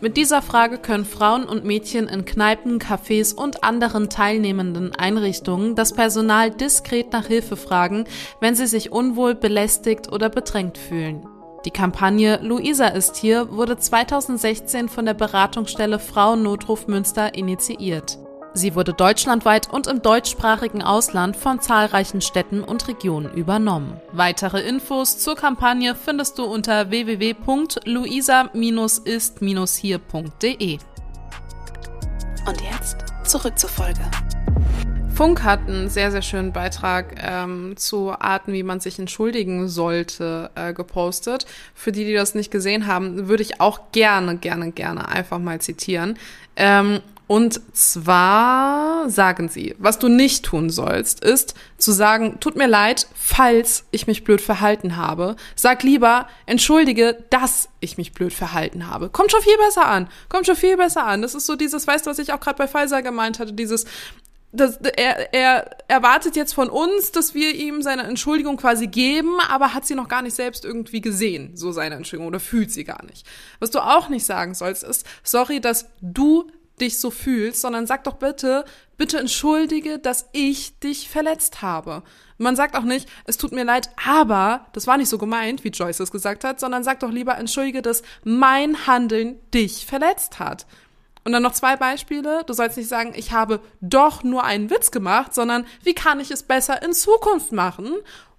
Mit dieser Frage können Frauen und Mädchen in Kneipen, Cafés und anderen teilnehmenden Einrichtungen das Personal diskret nach Hilfe fragen, wenn sie sich unwohl, belästigt oder bedrängt fühlen. Die Kampagne Luisa ist hier wurde 2016 von der Beratungsstelle Frauennotruf Münster initiiert. Sie wurde deutschlandweit und im deutschsprachigen Ausland von zahlreichen Städten und Regionen übernommen. Weitere Infos zur Kampagne findest du unter www.luisa-ist-hier.de. Und jetzt zurück zur Folge. Funk hat einen sehr, sehr schönen Beitrag ähm, zu Arten, wie man sich entschuldigen sollte, äh, gepostet. Für die, die das nicht gesehen haben, würde ich auch gerne, gerne, gerne einfach mal zitieren. Ähm, und zwar sagen sie, was du nicht tun sollst, ist zu sagen, tut mir leid, falls ich mich blöd verhalten habe. Sag lieber, entschuldige, dass ich mich blöd verhalten habe. Kommt schon viel besser an. Kommt schon viel besser an. Das ist so dieses, weißt du, was ich auch gerade bei Pfizer gemeint hatte, dieses, das, er, er erwartet jetzt von uns, dass wir ihm seine Entschuldigung quasi geben, aber hat sie noch gar nicht selbst irgendwie gesehen, so seine Entschuldigung, oder fühlt sie gar nicht. Was du auch nicht sagen sollst, ist, sorry, dass du dich so fühlst, sondern sag doch bitte, bitte entschuldige, dass ich dich verletzt habe. Man sagt auch nicht, es tut mir leid, aber das war nicht so gemeint, wie Joyce es gesagt hat, sondern sag doch lieber, entschuldige, dass mein Handeln dich verletzt hat. Und dann noch zwei Beispiele. Du sollst nicht sagen, ich habe doch nur einen Witz gemacht, sondern wie kann ich es besser in Zukunft machen?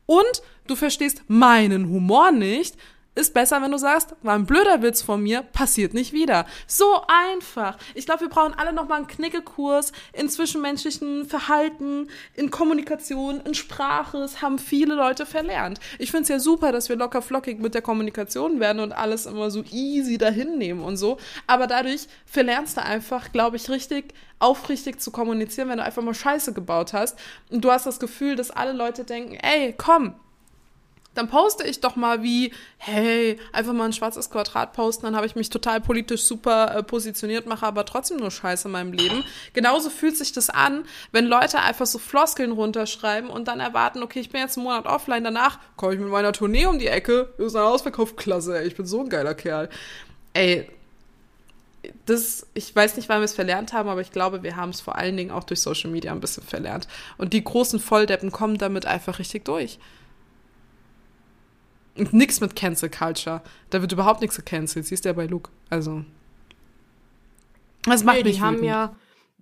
Und du verstehst meinen Humor nicht, ist besser, wenn du sagst, war ein blöder Witz von mir, passiert nicht wieder. So einfach. Ich glaube, wir brauchen alle nochmal einen Knickekurs in zwischenmenschlichen Verhalten, in Kommunikation, in Sprache. Das haben viele Leute verlernt. Ich finde es ja super, dass wir locker flockig mit der Kommunikation werden und alles immer so easy dahin nehmen und so. Aber dadurch verlernst du einfach, glaube ich, richtig aufrichtig zu kommunizieren, wenn du einfach mal Scheiße gebaut hast. Und du hast das Gefühl, dass alle Leute denken, ey, komm, dann poste ich doch mal wie, hey, einfach mal ein schwarzes Quadrat posten, dann habe ich mich total politisch super äh, positioniert, mache aber trotzdem nur Scheiße in meinem Leben. Genauso fühlt sich das an, wenn Leute einfach so Floskeln runterschreiben und dann erwarten, okay, ich bin jetzt einen Monat offline, danach komme ich mit meiner Tournee um die Ecke, ist ein Ausverkauf, klasse, ey, ich bin so ein geiler Kerl. Ey, das, ich weiß nicht, wann wir es verlernt haben, aber ich glaube, wir haben es vor allen Dingen auch durch Social Media ein bisschen verlernt. Und die großen Volldeppen kommen damit einfach richtig durch. Und nix mit Cancel Culture. Da wird überhaupt nichts gecancelt. Siehst du ja bei Luke. Also. Das macht nee, mich die haben ja,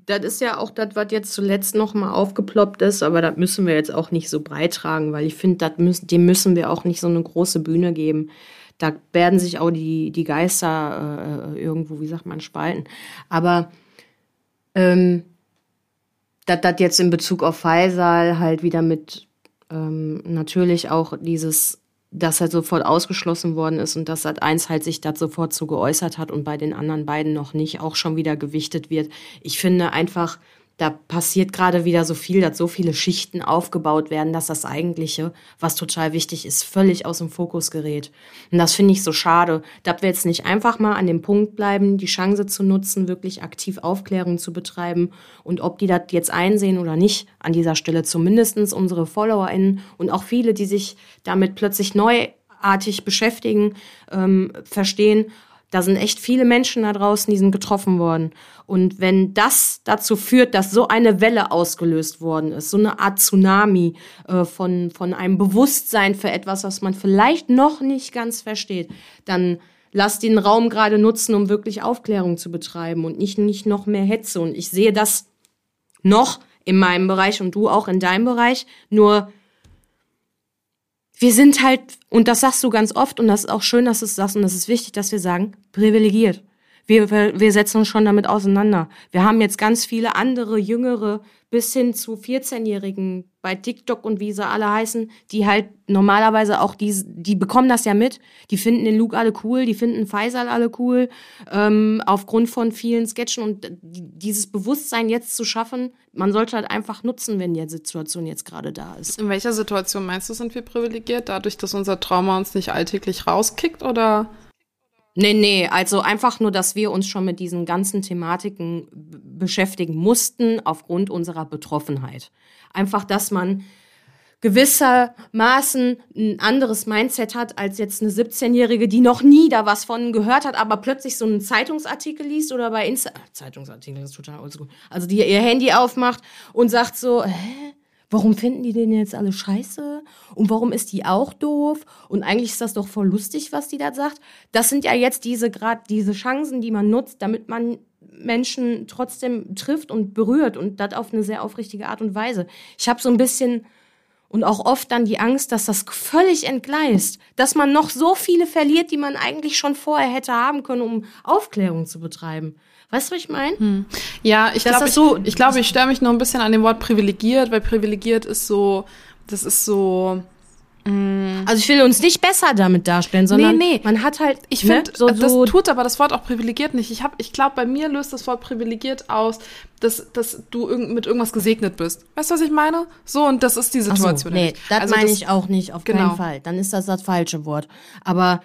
das ist ja auch das, was jetzt zuletzt noch mal aufgeploppt ist, aber das müssen wir jetzt auch nicht so breit tragen, weil ich finde, müssen, dem müssen wir auch nicht so eine große Bühne geben. Da werden sich auch die, die Geister äh, irgendwo, wie sagt man, spalten. Aber ähm, dass das jetzt in Bezug auf Faisal halt wieder mit ähm, natürlich auch dieses dass halt sofort ausgeschlossen worden ist und dass Sat 1 halt sich das sofort so geäußert hat und bei den anderen beiden noch nicht auch schon wieder gewichtet wird. Ich finde einfach, da passiert gerade wieder so viel, dass so viele Schichten aufgebaut werden, dass das Eigentliche, was total wichtig ist, völlig aus dem Fokus gerät. Und das finde ich so schade, dass wir jetzt nicht einfach mal an dem Punkt bleiben, die Chance zu nutzen, wirklich aktiv Aufklärung zu betreiben und ob die das jetzt einsehen oder nicht, an dieser Stelle zumindestens unsere FollowerInnen und auch viele, die sich damit plötzlich neuartig beschäftigen, ähm, verstehen, da sind echt viele Menschen da draußen, die sind getroffen worden. Und wenn das dazu führt, dass so eine Welle ausgelöst worden ist, so eine Art Tsunami äh, von, von einem Bewusstsein für etwas, was man vielleicht noch nicht ganz versteht, dann lass den Raum gerade nutzen, um wirklich Aufklärung zu betreiben und nicht, nicht noch mehr Hetze. Und ich sehe das noch in meinem Bereich und du auch in deinem Bereich. Nur wir sind halt, und das sagst du ganz oft, und das ist auch schön, dass du es sagst, und das ist wichtig, dass wir sagen, privilegiert. Wir, wir setzen uns schon damit auseinander. Wir haben jetzt ganz viele andere, jüngere, bis hin zu 14-Jährigen bei TikTok und wie sie alle heißen, die halt normalerweise auch die, die bekommen das ja mit. Die finden den Luke alle cool, die finden Faisal alle cool, ähm, aufgrund von vielen Sketchen und dieses Bewusstsein jetzt zu schaffen, man sollte halt einfach nutzen, wenn die Situation jetzt gerade da ist. In welcher Situation meinst du, sind wir privilegiert? Dadurch, dass unser Trauma uns nicht alltäglich rauskickt oder? Nee, nee, also einfach nur, dass wir uns schon mit diesen ganzen Thematiken beschäftigen mussten aufgrund unserer Betroffenheit. Einfach, dass man gewissermaßen ein anderes Mindset hat als jetzt eine 17-Jährige, die noch nie da was von gehört hat, aber plötzlich so einen Zeitungsartikel liest oder bei Insta Zeitungsartikel ist total oldschool. Also die ihr Handy aufmacht und sagt so, hä? Warum finden die denn jetzt alle scheiße? Und warum ist die auch doof? Und eigentlich ist das doch voll lustig, was die da sagt. Das sind ja jetzt diese gerade diese Chancen, die man nutzt, damit man Menschen trotzdem trifft und berührt und das auf eine sehr aufrichtige Art und Weise. Ich habe so ein bisschen und auch oft dann die Angst, dass das völlig entgleist, dass man noch so viele verliert, die man eigentlich schon vorher hätte haben können, um Aufklärung zu betreiben. Weißt du, was ich meine? Hm. Ja, ich glaube, ich, so, ich, glaub, ich störe mich nur ein bisschen an dem Wort privilegiert, weil privilegiert ist so, das ist so, Mm. Also ich will uns nicht besser damit darstellen, sondern nee, nee. man hat halt. Ich ne, finde, so, das so tut aber das Wort auch privilegiert nicht. Ich habe, ich glaube, bei mir löst das Wort privilegiert aus, dass, dass du irg mit irgendwas gesegnet bist. Weißt du, was ich meine? So und das ist die Situation. So, nee, das also meine ich auch nicht auf genau. keinen Fall. Dann ist das das falsche Wort. Aber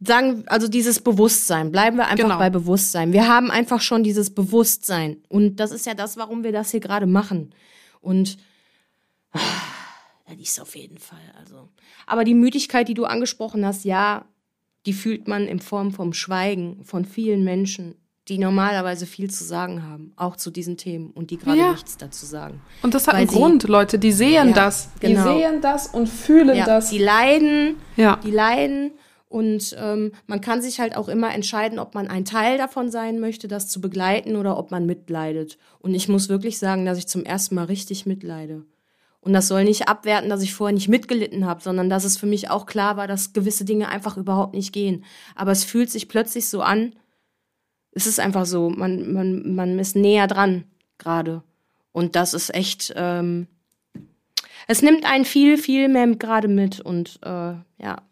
sagen, also dieses Bewusstsein, bleiben wir einfach genau. bei Bewusstsein. Wir haben einfach schon dieses Bewusstsein und das ist ja das, warum wir das hier gerade machen. Und das ist auf jeden Fall. Also. Aber die Müdigkeit, die du angesprochen hast, ja, die fühlt man in Form vom Schweigen von vielen Menschen, die normalerweise viel zu sagen haben, auch zu diesen Themen und die gerade ja. nichts dazu sagen. Und das hat einen Grund, Leute, die sehen ja, das. Die genau. sehen das und fühlen ja, das. Die leiden, ja. die leiden. Und ähm, man kann sich halt auch immer entscheiden, ob man ein Teil davon sein möchte, das zu begleiten oder ob man mitleidet. Und ich muss wirklich sagen, dass ich zum ersten Mal richtig mitleide. Und das soll nicht abwerten, dass ich vorher nicht mitgelitten habe, sondern dass es für mich auch klar war, dass gewisse Dinge einfach überhaupt nicht gehen. Aber es fühlt sich plötzlich so an, es ist einfach so, man, man, man ist näher dran gerade. Und das ist echt, ähm, es nimmt einen viel, viel mehr gerade mit und äh, ja.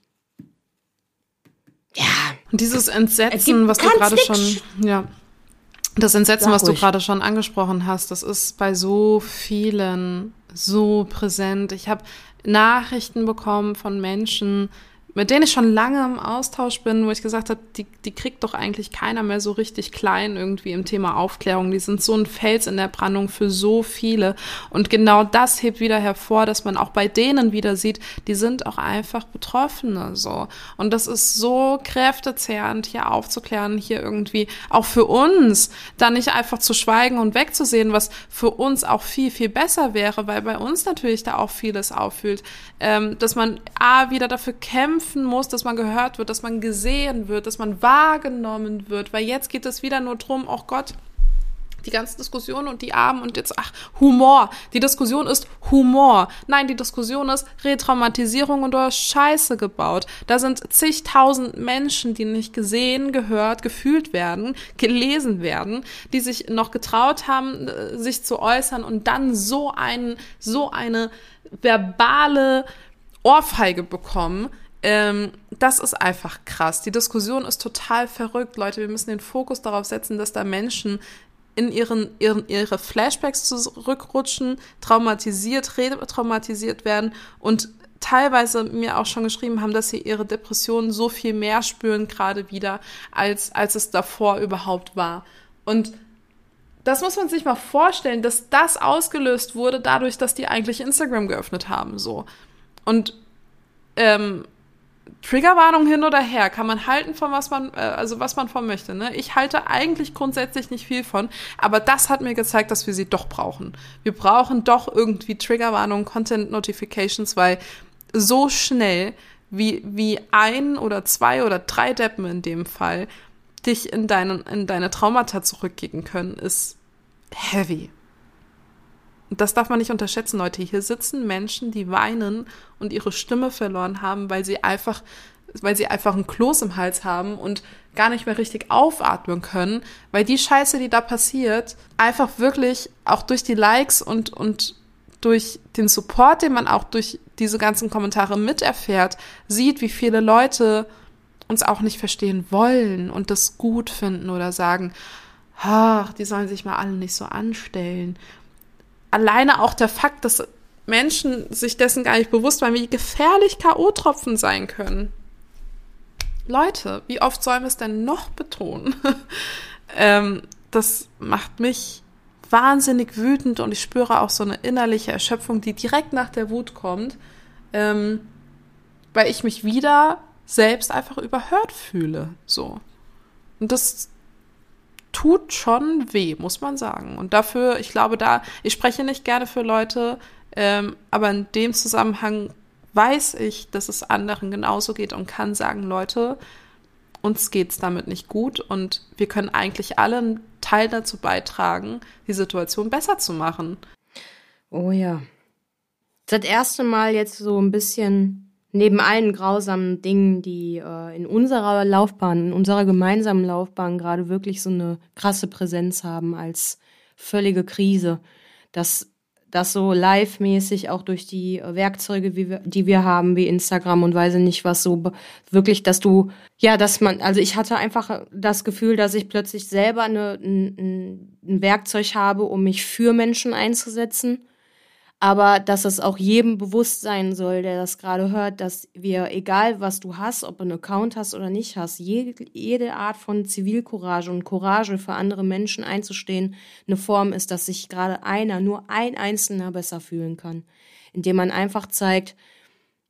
Und dieses Entsetzen, was du gerade schon, ja. Das Entsetzen, was du gerade schon angesprochen hast, das ist bei so vielen so präsent. Ich habe Nachrichten bekommen von Menschen, mit denen ich schon lange im Austausch bin, wo ich gesagt habe, die, die kriegt doch eigentlich keiner mehr so richtig klein irgendwie im Thema Aufklärung. Die sind so ein Fels in der Brandung für so viele. Und genau das hebt wieder hervor, dass man auch bei denen wieder sieht, die sind auch einfach Betroffene so. Und das ist so kräftezehrend, hier aufzuklären, hier irgendwie auch für uns, da nicht einfach zu schweigen und wegzusehen, was für uns auch viel, viel besser wäre, weil bei uns natürlich da auch vieles auffühlt, ähm, dass man A, wieder dafür kämpft, kämpfen muss, dass man gehört wird, dass man gesehen wird, dass man wahrgenommen wird, weil jetzt geht es wieder nur drum, oh Gott, die ganze Diskussion und die Armen und jetzt, ach, Humor. Die Diskussion ist Humor. Nein, die Diskussion ist Retraumatisierung und du hast Scheiße gebaut. Da sind zigtausend Menschen, die nicht gesehen, gehört, gefühlt werden, gelesen werden, die sich noch getraut haben, äh, sich zu äußern und dann so einen, so eine verbale Ohrfeige bekommen, ähm, das ist einfach krass. Die Diskussion ist total verrückt, Leute. Wir müssen den Fokus darauf setzen, dass da Menschen in ihren, ihren ihre Flashbacks zurückrutschen, traumatisiert, retraumatisiert werden und teilweise mir auch schon geschrieben haben, dass sie ihre Depressionen so viel mehr spüren gerade wieder, als, als es davor überhaupt war. Und das muss man sich mal vorstellen, dass das ausgelöst wurde dadurch, dass die eigentlich Instagram geöffnet haben, so. Und ähm, Triggerwarnung hin oder her, kann man halten von was man, äh, also was man von möchte. Ne? Ich halte eigentlich grundsätzlich nicht viel von, aber das hat mir gezeigt, dass wir sie doch brauchen. Wir brauchen doch irgendwie Triggerwarnung, Content Notifications, weil so schnell wie, wie ein oder zwei oder drei Deppen in dem Fall dich in, deinen, in deine Traumata zurückgehen können, ist heavy das darf man nicht unterschätzen, Leute. Hier sitzen Menschen, die weinen und ihre Stimme verloren haben, weil sie einfach, weil sie einfach einen Kloß im Hals haben und gar nicht mehr richtig aufatmen können, weil die Scheiße, die da passiert, einfach wirklich auch durch die Likes und, und durch den Support, den man auch durch diese ganzen Kommentare miterfährt, sieht, wie viele Leute uns auch nicht verstehen wollen und das gut finden oder sagen, ach, die sollen sich mal alle nicht so anstellen alleine auch der Fakt, dass Menschen sich dessen gar nicht bewusst waren, wie gefährlich K.O.-Tropfen sein können. Leute, wie oft sollen wir es denn noch betonen? ähm, das macht mich wahnsinnig wütend und ich spüre auch so eine innerliche Erschöpfung, die direkt nach der Wut kommt, ähm, weil ich mich wieder selbst einfach überhört fühle. So. Und das tut schon weh, muss man sagen. Und dafür, ich glaube, da, ich spreche nicht gerne für Leute, ähm, aber in dem Zusammenhang weiß ich, dass es anderen genauso geht und kann sagen, Leute, uns geht's damit nicht gut und wir können eigentlich alle einen Teil dazu beitragen, die Situation besser zu machen. Oh ja. Das erste Mal jetzt so ein bisschen neben allen grausamen Dingen, die äh, in unserer Laufbahn, in unserer gemeinsamen Laufbahn gerade wirklich so eine krasse Präsenz haben als völlige Krise, dass das so live-mäßig auch durch die Werkzeuge, wie wir, die wir haben, wie Instagram und weiß nicht was, so wirklich, dass du, ja, dass man, also ich hatte einfach das Gefühl, dass ich plötzlich selber eine, ein, ein Werkzeug habe, um mich für Menschen einzusetzen aber dass es auch jedem bewusst sein soll, der das gerade hört, dass wir, egal was du hast, ob du einen Account hast oder nicht hast, jede, jede Art von Zivilcourage und Courage für andere Menschen einzustehen, eine Form ist, dass sich gerade einer, nur ein Einzelner besser fühlen kann. Indem man einfach zeigt,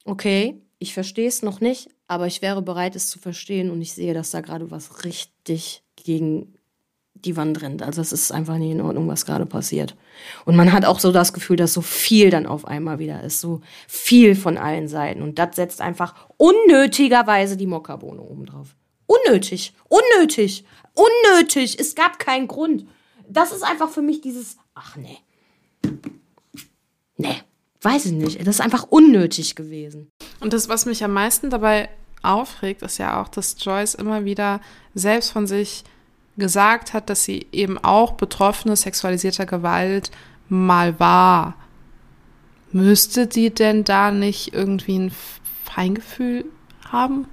okay, ich verstehe es noch nicht, aber ich wäre bereit, es zu verstehen und ich sehe, dass da gerade was richtig gegen die Wand rennt. Also es ist einfach nicht in Ordnung, was gerade passiert. Und man hat auch so das Gefühl, dass so viel dann auf einmal wieder ist, so viel von allen Seiten. Und das setzt einfach unnötigerweise die Mokkabohne oben drauf. Unnötig, unnötig, unnötig. Es gab keinen Grund. Das ist einfach für mich dieses, ach nee. Nee, weiß ich nicht. Das ist einfach unnötig gewesen. Und das, was mich am meisten dabei aufregt, ist ja auch, dass Joyce immer wieder selbst von sich gesagt hat, dass sie eben auch Betroffene sexualisierter Gewalt mal war. Müsste die denn da nicht irgendwie ein Feingefühl haben?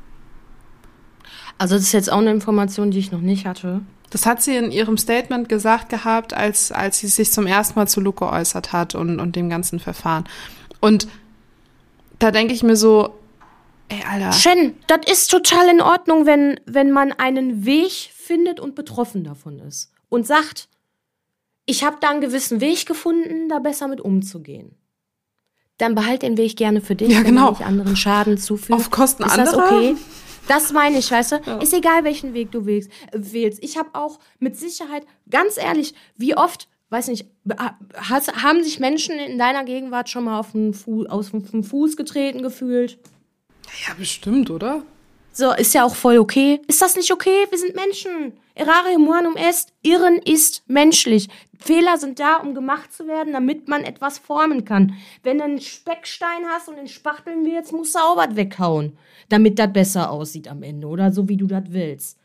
Also das ist jetzt auch eine Information, die ich noch nicht hatte. Das hat sie in ihrem Statement gesagt gehabt, als, als sie sich zum ersten Mal zu Luke geäußert hat und, und dem ganzen Verfahren. Und da denke ich mir so, ey, Alter. Shen, das ist total in Ordnung, wenn, wenn man einen Weg findet und betroffen davon ist und sagt, ich habe da einen gewissen Weg gefunden, da besser mit umzugehen. Dann behalt den Weg gerne für dich, ja, genau. wenn ich anderen Schaden zufüge. Auf Kosten ist anderer? das okay? Das meine ich, weißt du? Ja. Ist egal, welchen Weg du wählst. wählst. Ich habe auch mit Sicherheit, ganz ehrlich, wie oft, weiß nicht, haben sich Menschen in deiner Gegenwart schon mal auf den, Fu auf den Fuß getreten gefühlt? Ja, bestimmt, oder? So, ist ja auch voll okay. Ist das nicht okay? Wir sind Menschen. Errare humanum est. Irren ist menschlich. Fehler sind da, um gemacht zu werden, damit man etwas formen kann. Wenn du einen Speckstein hast und den spachteln willst, musst du auch was weghauen, damit das besser aussieht am Ende oder so, wie du das willst.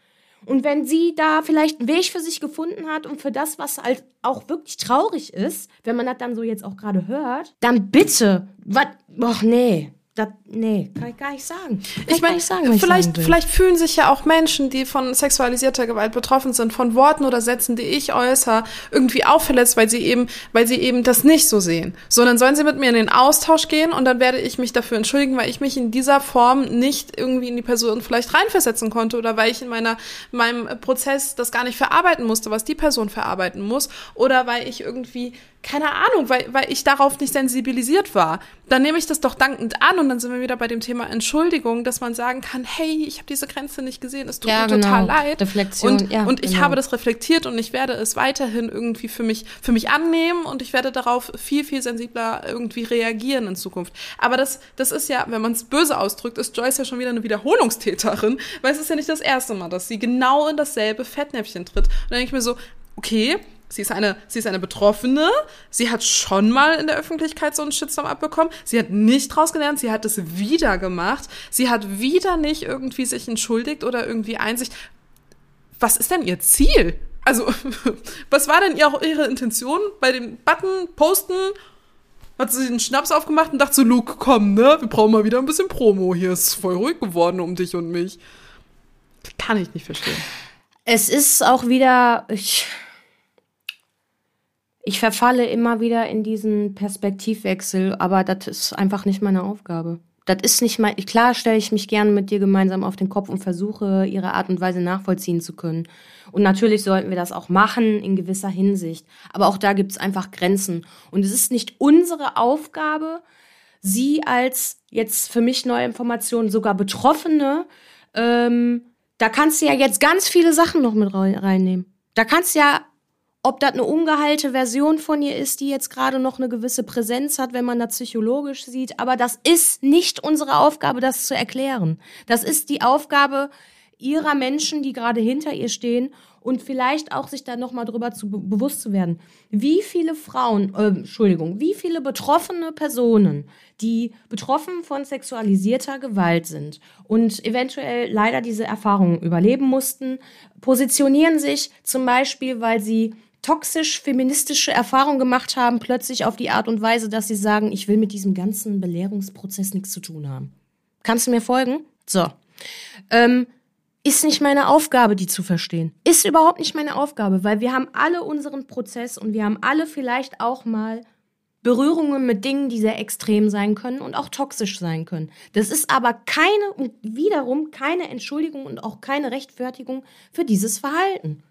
Und wenn sie da vielleicht einen Weg für sich gefunden hat und für das, was halt auch wirklich traurig ist, wenn man das dann so jetzt auch gerade hört, dann bitte, was, ach nee, das, nee, kann ich gar nicht sagen. Kann ich meine, vielleicht, vielleicht fühlen sich ja auch Menschen, die von sexualisierter Gewalt betroffen sind, von Worten oder Sätzen, die ich äußere, irgendwie auch verletzt, weil sie eben, weil sie eben das nicht so sehen. So, dann sollen sie mit mir in den Austausch gehen und dann werde ich mich dafür entschuldigen, weil ich mich in dieser Form nicht irgendwie in die Person vielleicht reinversetzen konnte oder weil ich in meiner, meinem Prozess das gar nicht verarbeiten musste, was die Person verarbeiten muss oder weil ich irgendwie keine Ahnung, weil, weil ich darauf nicht sensibilisiert war. Dann nehme ich das doch dankend an und dann sind wir wieder bei dem Thema Entschuldigung, dass man sagen kann, hey, ich habe diese Grenze nicht gesehen, es tut ja, mir genau. total leid. Reflexion, und, ja, und ich genau. habe das reflektiert und ich werde es weiterhin irgendwie für mich, für mich annehmen und ich werde darauf viel, viel sensibler irgendwie reagieren in Zukunft. Aber das, das ist ja, wenn man es böse ausdrückt, ist Joyce ja schon wieder eine Wiederholungstäterin, weil es ist ja nicht das erste Mal, dass sie genau in dasselbe Fettnäpfchen tritt. Und dann denke ich mir so, okay, Sie ist eine, sie ist eine Betroffene. Sie hat schon mal in der Öffentlichkeit so einen Shitstorm abbekommen. Sie hat nicht draus gelernt. Sie hat es wieder gemacht. Sie hat wieder nicht irgendwie sich entschuldigt oder irgendwie Einsicht. Was ist denn ihr Ziel? Also, was war denn ihre, ihre Intention bei dem Button posten? Hat sie den Schnaps aufgemacht und dachte so, Luke, komm, ne? Wir brauchen mal wieder ein bisschen Promo. Hier ist voll ruhig geworden um dich und mich. Kann ich nicht verstehen. Es ist auch wieder, ich, ich verfalle immer wieder in diesen Perspektivwechsel, aber das ist einfach nicht meine Aufgabe. das ist nicht mal, klar stelle ich mich gerne mit dir gemeinsam auf den Kopf und versuche, ihre Art und Weise nachvollziehen zu können. Und natürlich sollten wir das auch machen in gewisser Hinsicht. Aber auch da gibt es einfach Grenzen. Und es ist nicht unsere Aufgabe, sie als jetzt für mich neue Informationen sogar Betroffene, ähm, da kannst du ja jetzt ganz viele Sachen noch mit reinnehmen. Da kannst du ja ob das eine ungeheilte Version von ihr ist, die jetzt gerade noch eine gewisse Präsenz hat, wenn man das psychologisch sieht. Aber das ist nicht unsere Aufgabe, das zu erklären. Das ist die Aufgabe ihrer Menschen, die gerade hinter ihr stehen und vielleicht auch sich da nochmal drüber zu bewusst zu werden. Wie viele Frauen, äh, Entschuldigung, wie viele betroffene Personen, die betroffen von sexualisierter Gewalt sind und eventuell leider diese Erfahrungen überleben mussten, positionieren sich zum Beispiel, weil sie toxisch feministische Erfahrung gemacht haben, plötzlich auf die Art und Weise, dass sie sagen, ich will mit diesem ganzen Belehrungsprozess nichts zu tun haben. Kannst du mir folgen? So. Ähm, ist nicht meine Aufgabe, die zu verstehen. Ist überhaupt nicht meine Aufgabe, weil wir haben alle unseren Prozess und wir haben alle vielleicht auch mal Berührungen mit Dingen, die sehr extrem sein können und auch toxisch sein können. Das ist aber keine und wiederum keine Entschuldigung und auch keine Rechtfertigung für dieses Verhalten.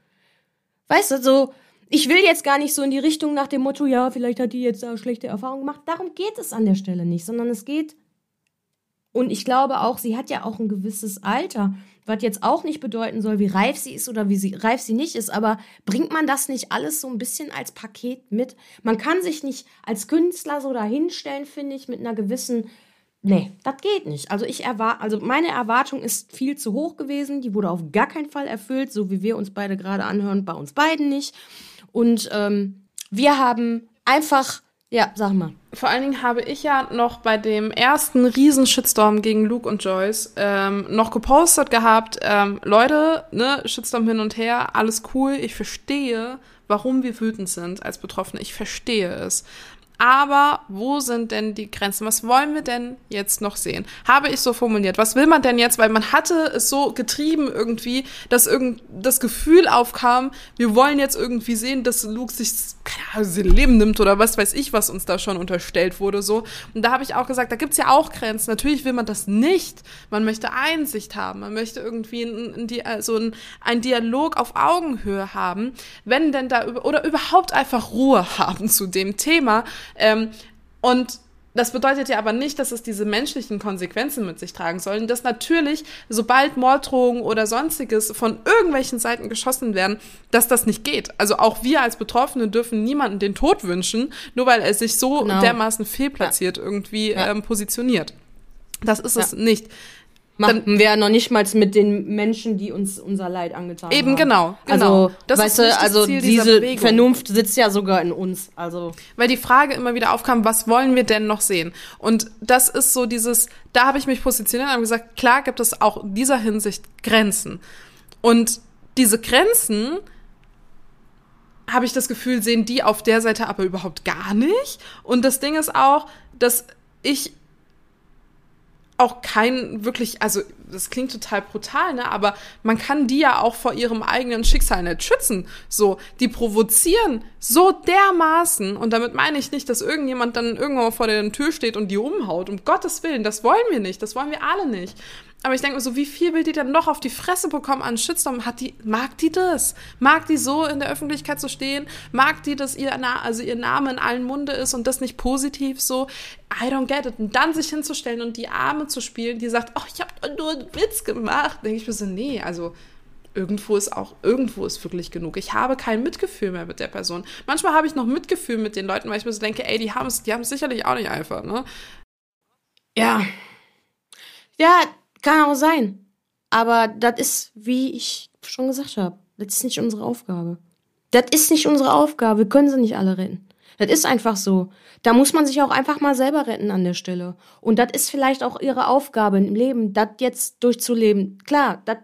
Weißt du, so, ich will jetzt gar nicht so in die Richtung nach dem Motto, ja, vielleicht hat die jetzt da schlechte Erfahrungen gemacht. Darum geht es an der Stelle nicht, sondern es geht, und ich glaube auch, sie hat ja auch ein gewisses Alter, was jetzt auch nicht bedeuten soll, wie reif sie ist oder wie sie, reif sie nicht ist, aber bringt man das nicht alles so ein bisschen als Paket mit? Man kann sich nicht als Künstler so dahinstellen, finde ich, mit einer gewissen Nee, das geht nicht. Also ich erwarte, also meine Erwartung ist viel zu hoch gewesen. Die wurde auf gar keinen Fall erfüllt, so wie wir uns beide gerade anhören, bei uns beiden nicht. Und ähm, wir haben einfach, ja, sag mal. Vor allen Dingen habe ich ja noch bei dem ersten Riesen-Shitstorm gegen Luke und Joyce ähm, noch gepostet gehabt, ähm, Leute, ne, Shitstorm hin und her, alles cool, ich verstehe, warum wir wütend sind als Betroffene. Ich verstehe es. Aber wo sind denn die Grenzen? Was wollen wir denn jetzt noch sehen? Habe ich so formuliert. Was will man denn jetzt? Weil man hatte es so getrieben irgendwie, dass irgend das Gefühl aufkam, wir wollen jetzt irgendwie sehen, dass Luke sich keine Ahnung, Leben nimmt oder was weiß ich, was uns da schon unterstellt wurde so. Und da habe ich auch gesagt, da gibt's ja auch Grenzen. Natürlich will man das nicht. Man möchte Einsicht haben. Man möchte irgendwie ein, ein, so ein, ein Dialog auf Augenhöhe haben. Wenn denn da oder überhaupt einfach Ruhe haben zu dem Thema ähm, und das bedeutet ja aber nicht, dass es diese menschlichen Konsequenzen mit sich tragen sollen, dass natürlich, sobald Morddrohungen oder sonstiges von irgendwelchen Seiten geschossen werden, dass das nicht geht. Also auch wir als Betroffene dürfen niemanden den Tod wünschen, nur weil er sich so genau. dermaßen fehlplatziert ja. irgendwie ja. Ähm, positioniert. Das ist ja. es nicht machen dann, wir noch nicht mal mit den Menschen, die uns unser Leid angetan eben haben. Eben genau, genau. Also, das weißt du, also diese Vernunft sitzt ja sogar in uns. Also weil die Frage immer wieder aufkam, was wollen wir denn noch sehen? Und das ist so dieses, da habe ich mich positioniert und gesagt, klar gibt es auch in dieser Hinsicht Grenzen. Und diese Grenzen habe ich das Gefühl, sehen die auf der Seite aber überhaupt gar nicht. Und das Ding ist auch, dass ich auch kein wirklich, also das klingt total brutal, ne? Aber man kann die ja auch vor ihrem eigenen Schicksal nicht schützen. So, die provozieren so dermaßen, und damit meine ich nicht, dass irgendjemand dann irgendwann vor der Tür steht und die umhaut. Um Gottes Willen, das wollen wir nicht, das wollen wir alle nicht. Aber ich denke mir so, wie viel will die denn noch auf die Fresse bekommen an Shitstorm? Hat die, mag die das? Mag die so in der Öffentlichkeit zu so stehen? Mag die, dass ihr, also ihr Name in allen Munde ist und das nicht positiv so? I don't get it. Und dann sich hinzustellen und die Arme zu spielen, die sagt, oh, ich habe nur einen Witz gemacht. Denke ich mir so, nee, also irgendwo ist auch, irgendwo ist wirklich genug. Ich habe kein Mitgefühl mehr mit der Person. Manchmal habe ich noch Mitgefühl mit den Leuten, weil ich mir so denke, ey, die haben es, die haben es sicherlich auch nicht einfach, ne? Ja. Ja, kann auch sein. Aber das ist, wie ich schon gesagt habe, das ist nicht unsere Aufgabe. Das ist nicht unsere Aufgabe. Wir können sie nicht alle retten. Das ist einfach so. Da muss man sich auch einfach mal selber retten an der Stelle. Und das ist vielleicht auch ihre Aufgabe im Leben, das jetzt durchzuleben. Klar, das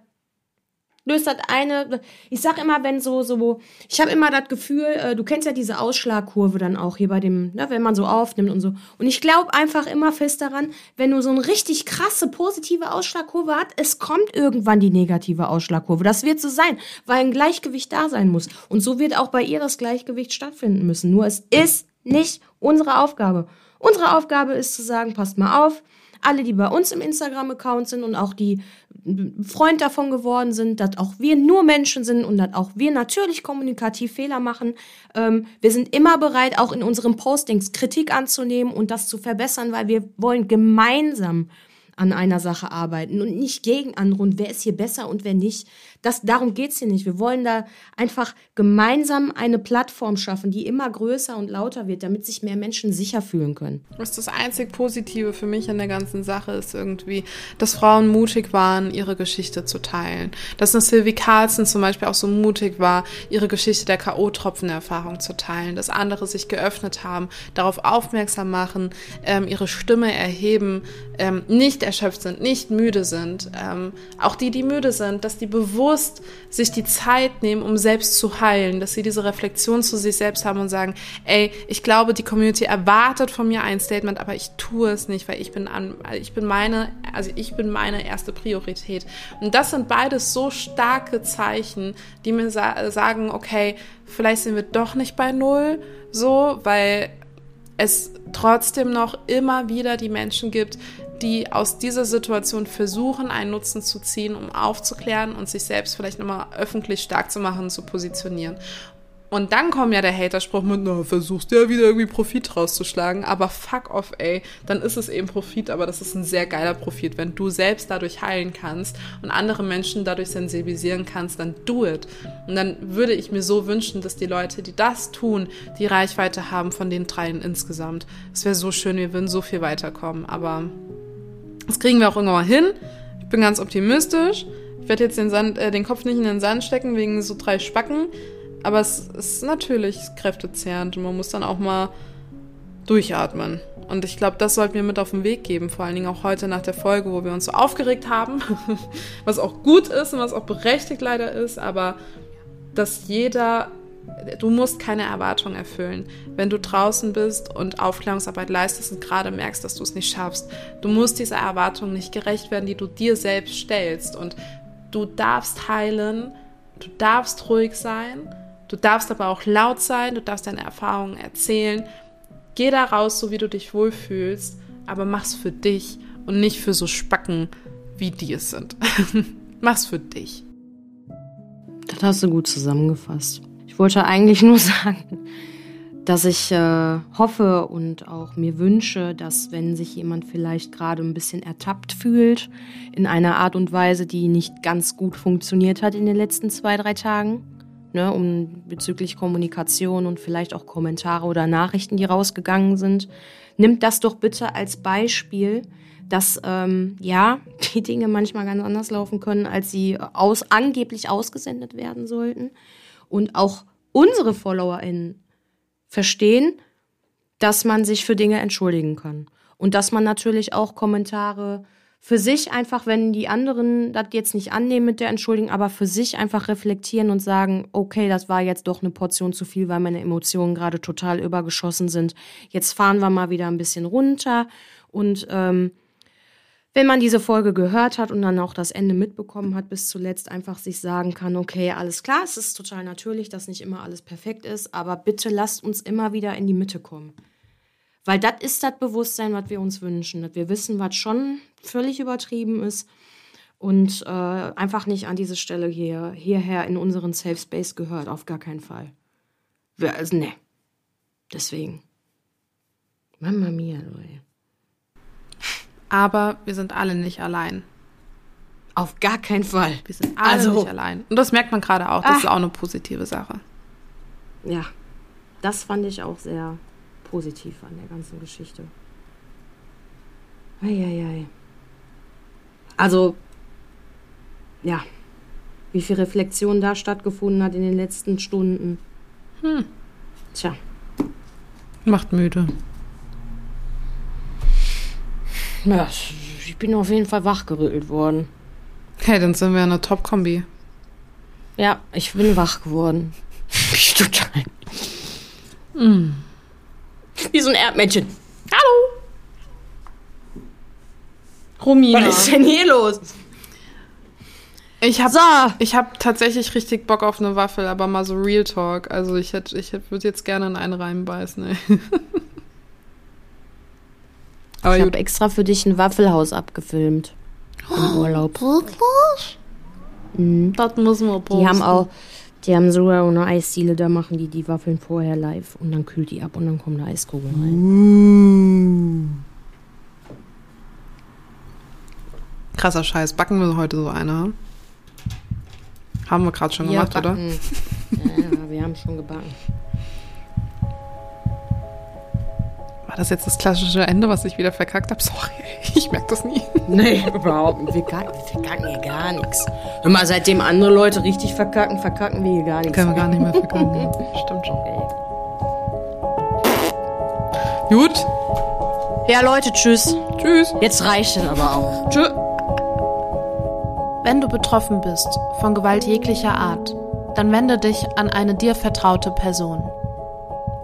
löst das eine. Ich sag immer, wenn so, so, ich habe immer das Gefühl, äh, du kennst ja diese Ausschlagkurve dann auch hier bei dem, ne, wenn man so aufnimmt und so. Und ich glaube einfach immer fest daran, wenn du so eine richtig krasse positive Ausschlagkurve hast, es kommt irgendwann die negative Ausschlagkurve. Das wird so sein, weil ein Gleichgewicht da sein muss. Und so wird auch bei ihr das Gleichgewicht stattfinden müssen. Nur es ist nicht unsere Aufgabe. Unsere Aufgabe ist zu sagen, passt mal auf, alle, die bei uns im Instagram-Account sind und auch die Freund davon geworden sind, dass auch wir nur Menschen sind und dass auch wir natürlich kommunikativ Fehler machen. Ähm, wir sind immer bereit, auch in unseren Postings Kritik anzunehmen und das zu verbessern, weil wir wollen gemeinsam an einer Sache arbeiten und nicht gegen andere und wer ist hier besser und wer nicht. Das, darum geht's hier nicht. Wir wollen da einfach gemeinsam eine Plattform schaffen, die immer größer und lauter wird, damit sich mehr Menschen sicher fühlen können. Was das einzig Positive für mich an der ganzen Sache ist irgendwie, dass Frauen mutig waren, ihre Geschichte zu teilen. Dass eine Sylvie Carlson zum Beispiel auch so mutig war, ihre Geschichte der K.O.-Tropfen-Erfahrung zu teilen. Dass andere sich geöffnet haben, darauf aufmerksam machen, ähm, ihre Stimme erheben, ähm, nicht erschöpft sind, nicht müde sind. Ähm, auch die, die müde sind, dass die bewusst bewusst sich die Zeit nehmen, um selbst zu heilen, dass sie diese Reflexion zu sich selbst haben und sagen, ey, ich glaube, die Community erwartet von mir ein Statement, aber ich tue es nicht, weil ich bin an, ich bin meine, also ich bin meine erste Priorität. Und das sind beides so starke Zeichen, die mir sa sagen, okay, vielleicht sind wir doch nicht bei Null, so, weil es trotzdem noch immer wieder die Menschen gibt, die aus dieser Situation versuchen, einen Nutzen zu ziehen, um aufzuklären und sich selbst vielleicht nochmal öffentlich stark zu machen, zu positionieren. Und dann kommt ja der Haterspruch mit, na, versuchst ja wieder irgendwie Profit rauszuschlagen, aber fuck off, ey, dann ist es eben Profit, aber das ist ein sehr geiler Profit. Wenn du selbst dadurch heilen kannst und andere Menschen dadurch sensibilisieren kannst, dann do it. Und dann würde ich mir so wünschen, dass die Leute, die das tun, die Reichweite haben von den dreien insgesamt. Es wäre so schön, wir würden so viel weiterkommen, aber das kriegen wir auch irgendwann mal hin. Ich bin ganz optimistisch. Ich werde jetzt den, Sand, äh, den Kopf nicht in den Sand stecken wegen so drei Spacken. Aber es ist natürlich kräftezehrend und man muss dann auch mal durchatmen. Und ich glaube, das sollten wir mit auf den Weg geben, vor allen Dingen auch heute nach der Folge, wo wir uns so aufgeregt haben, was auch gut ist und was auch berechtigt leider ist, aber dass jeder du musst keine Erwartungen erfüllen. Wenn du draußen bist und Aufklärungsarbeit leistest und gerade merkst, dass du es nicht schaffst, du musst dieser Erwartung nicht gerecht werden, die du dir selbst stellst. Und du darfst heilen, du darfst ruhig sein, du darfst aber auch laut sein, du darfst deine Erfahrungen erzählen. Geh da raus, so wie du dich wohlfühlst, aber mach's für dich und nicht für so Spacken, wie die es sind. mach's für dich. Das hast du gut zusammengefasst. Ich wollte eigentlich nur sagen, dass ich äh, hoffe und auch mir wünsche, dass wenn sich jemand vielleicht gerade ein bisschen ertappt fühlt in einer Art und Weise, die nicht ganz gut funktioniert hat in den letzten zwei, drei Tagen, ne, um bezüglich Kommunikation und vielleicht auch Kommentare oder Nachrichten, die rausgegangen sind, nimmt das doch bitte als Beispiel, dass ähm, ja die Dinge manchmal ganz anders laufen können, als sie aus angeblich ausgesendet werden sollten und auch unsere FollowerInnen verstehen, dass man sich für Dinge entschuldigen kann. Und dass man natürlich auch Kommentare für sich einfach, wenn die anderen das jetzt nicht annehmen mit der Entschuldigung, aber für sich einfach reflektieren und sagen, okay, das war jetzt doch eine Portion zu viel, weil meine Emotionen gerade total übergeschossen sind. Jetzt fahren wir mal wieder ein bisschen runter und ähm, wenn man diese Folge gehört hat und dann auch das Ende mitbekommen hat, bis zuletzt einfach sich sagen kann, okay, alles klar, es ist total natürlich, dass nicht immer alles perfekt ist, aber bitte lasst uns immer wieder in die Mitte kommen. Weil das ist das Bewusstsein, was wir uns wünschen, dass wir wissen, was schon völlig übertrieben ist und äh, einfach nicht an diese Stelle hier, hierher in unseren Safe Space gehört, auf gar keinen Fall. Wir, also, ne. Deswegen. Mama mia, Leute. Aber wir sind alle nicht allein. Auf gar keinen Fall. Wir sind alle also, nicht allein. Und das merkt man gerade auch. Das ach, ist auch eine positive Sache. Ja, das fand ich auch sehr positiv an der ganzen Geschichte. Eieiei. Also, ja, wie viel Reflexion da stattgefunden hat in den letzten Stunden. Hm. Tja. Macht müde. Ja, ich bin auf jeden Fall wachgerüttelt worden. Okay, dann sind wir eine Top-Kombi. Ja, ich bin wach geworden. Ich total. Mm. Wie so ein Erdmännchen. Hallo! Romina. Was ist denn hier los? Ich habe so. hab tatsächlich richtig Bock auf eine Waffel, aber mal so Real Talk. Also ich, hätte, ich würde jetzt gerne in einen reinbeißen. Ey. Aber ich habe extra für dich ein Waffelhaus abgefilmt. Im Urlaub. Wirklich? Mhm. Das müssen wir posten. Die haben auch, die haben sogar eine Eisdiele, da machen die die Waffeln vorher live und dann kühlt die ab und dann kommen da Eiskugeln rein. Krasser Scheiß. Backen wir heute so eine? Haben wir gerade schon gemacht, oder? backen. ja, wir haben schon gebacken. War das jetzt das klassische Ende, was ich wieder verkackt habe? Sorry, ich merke das nie. Nee, überhaupt nicht. Wir, kacken, wir verkacken hier gar nichts. Hör mal, seitdem andere Leute richtig verkacken, verkacken wir hier gar nichts. Können wir gar nicht mehr verkacken. Stimmt schon. Gut. Ja, Leute, tschüss. Tschüss. Jetzt reicht es aber auch. Tschüss. Wenn du betroffen bist von Gewalt jeglicher Art, dann wende dich an eine dir vertraute Person.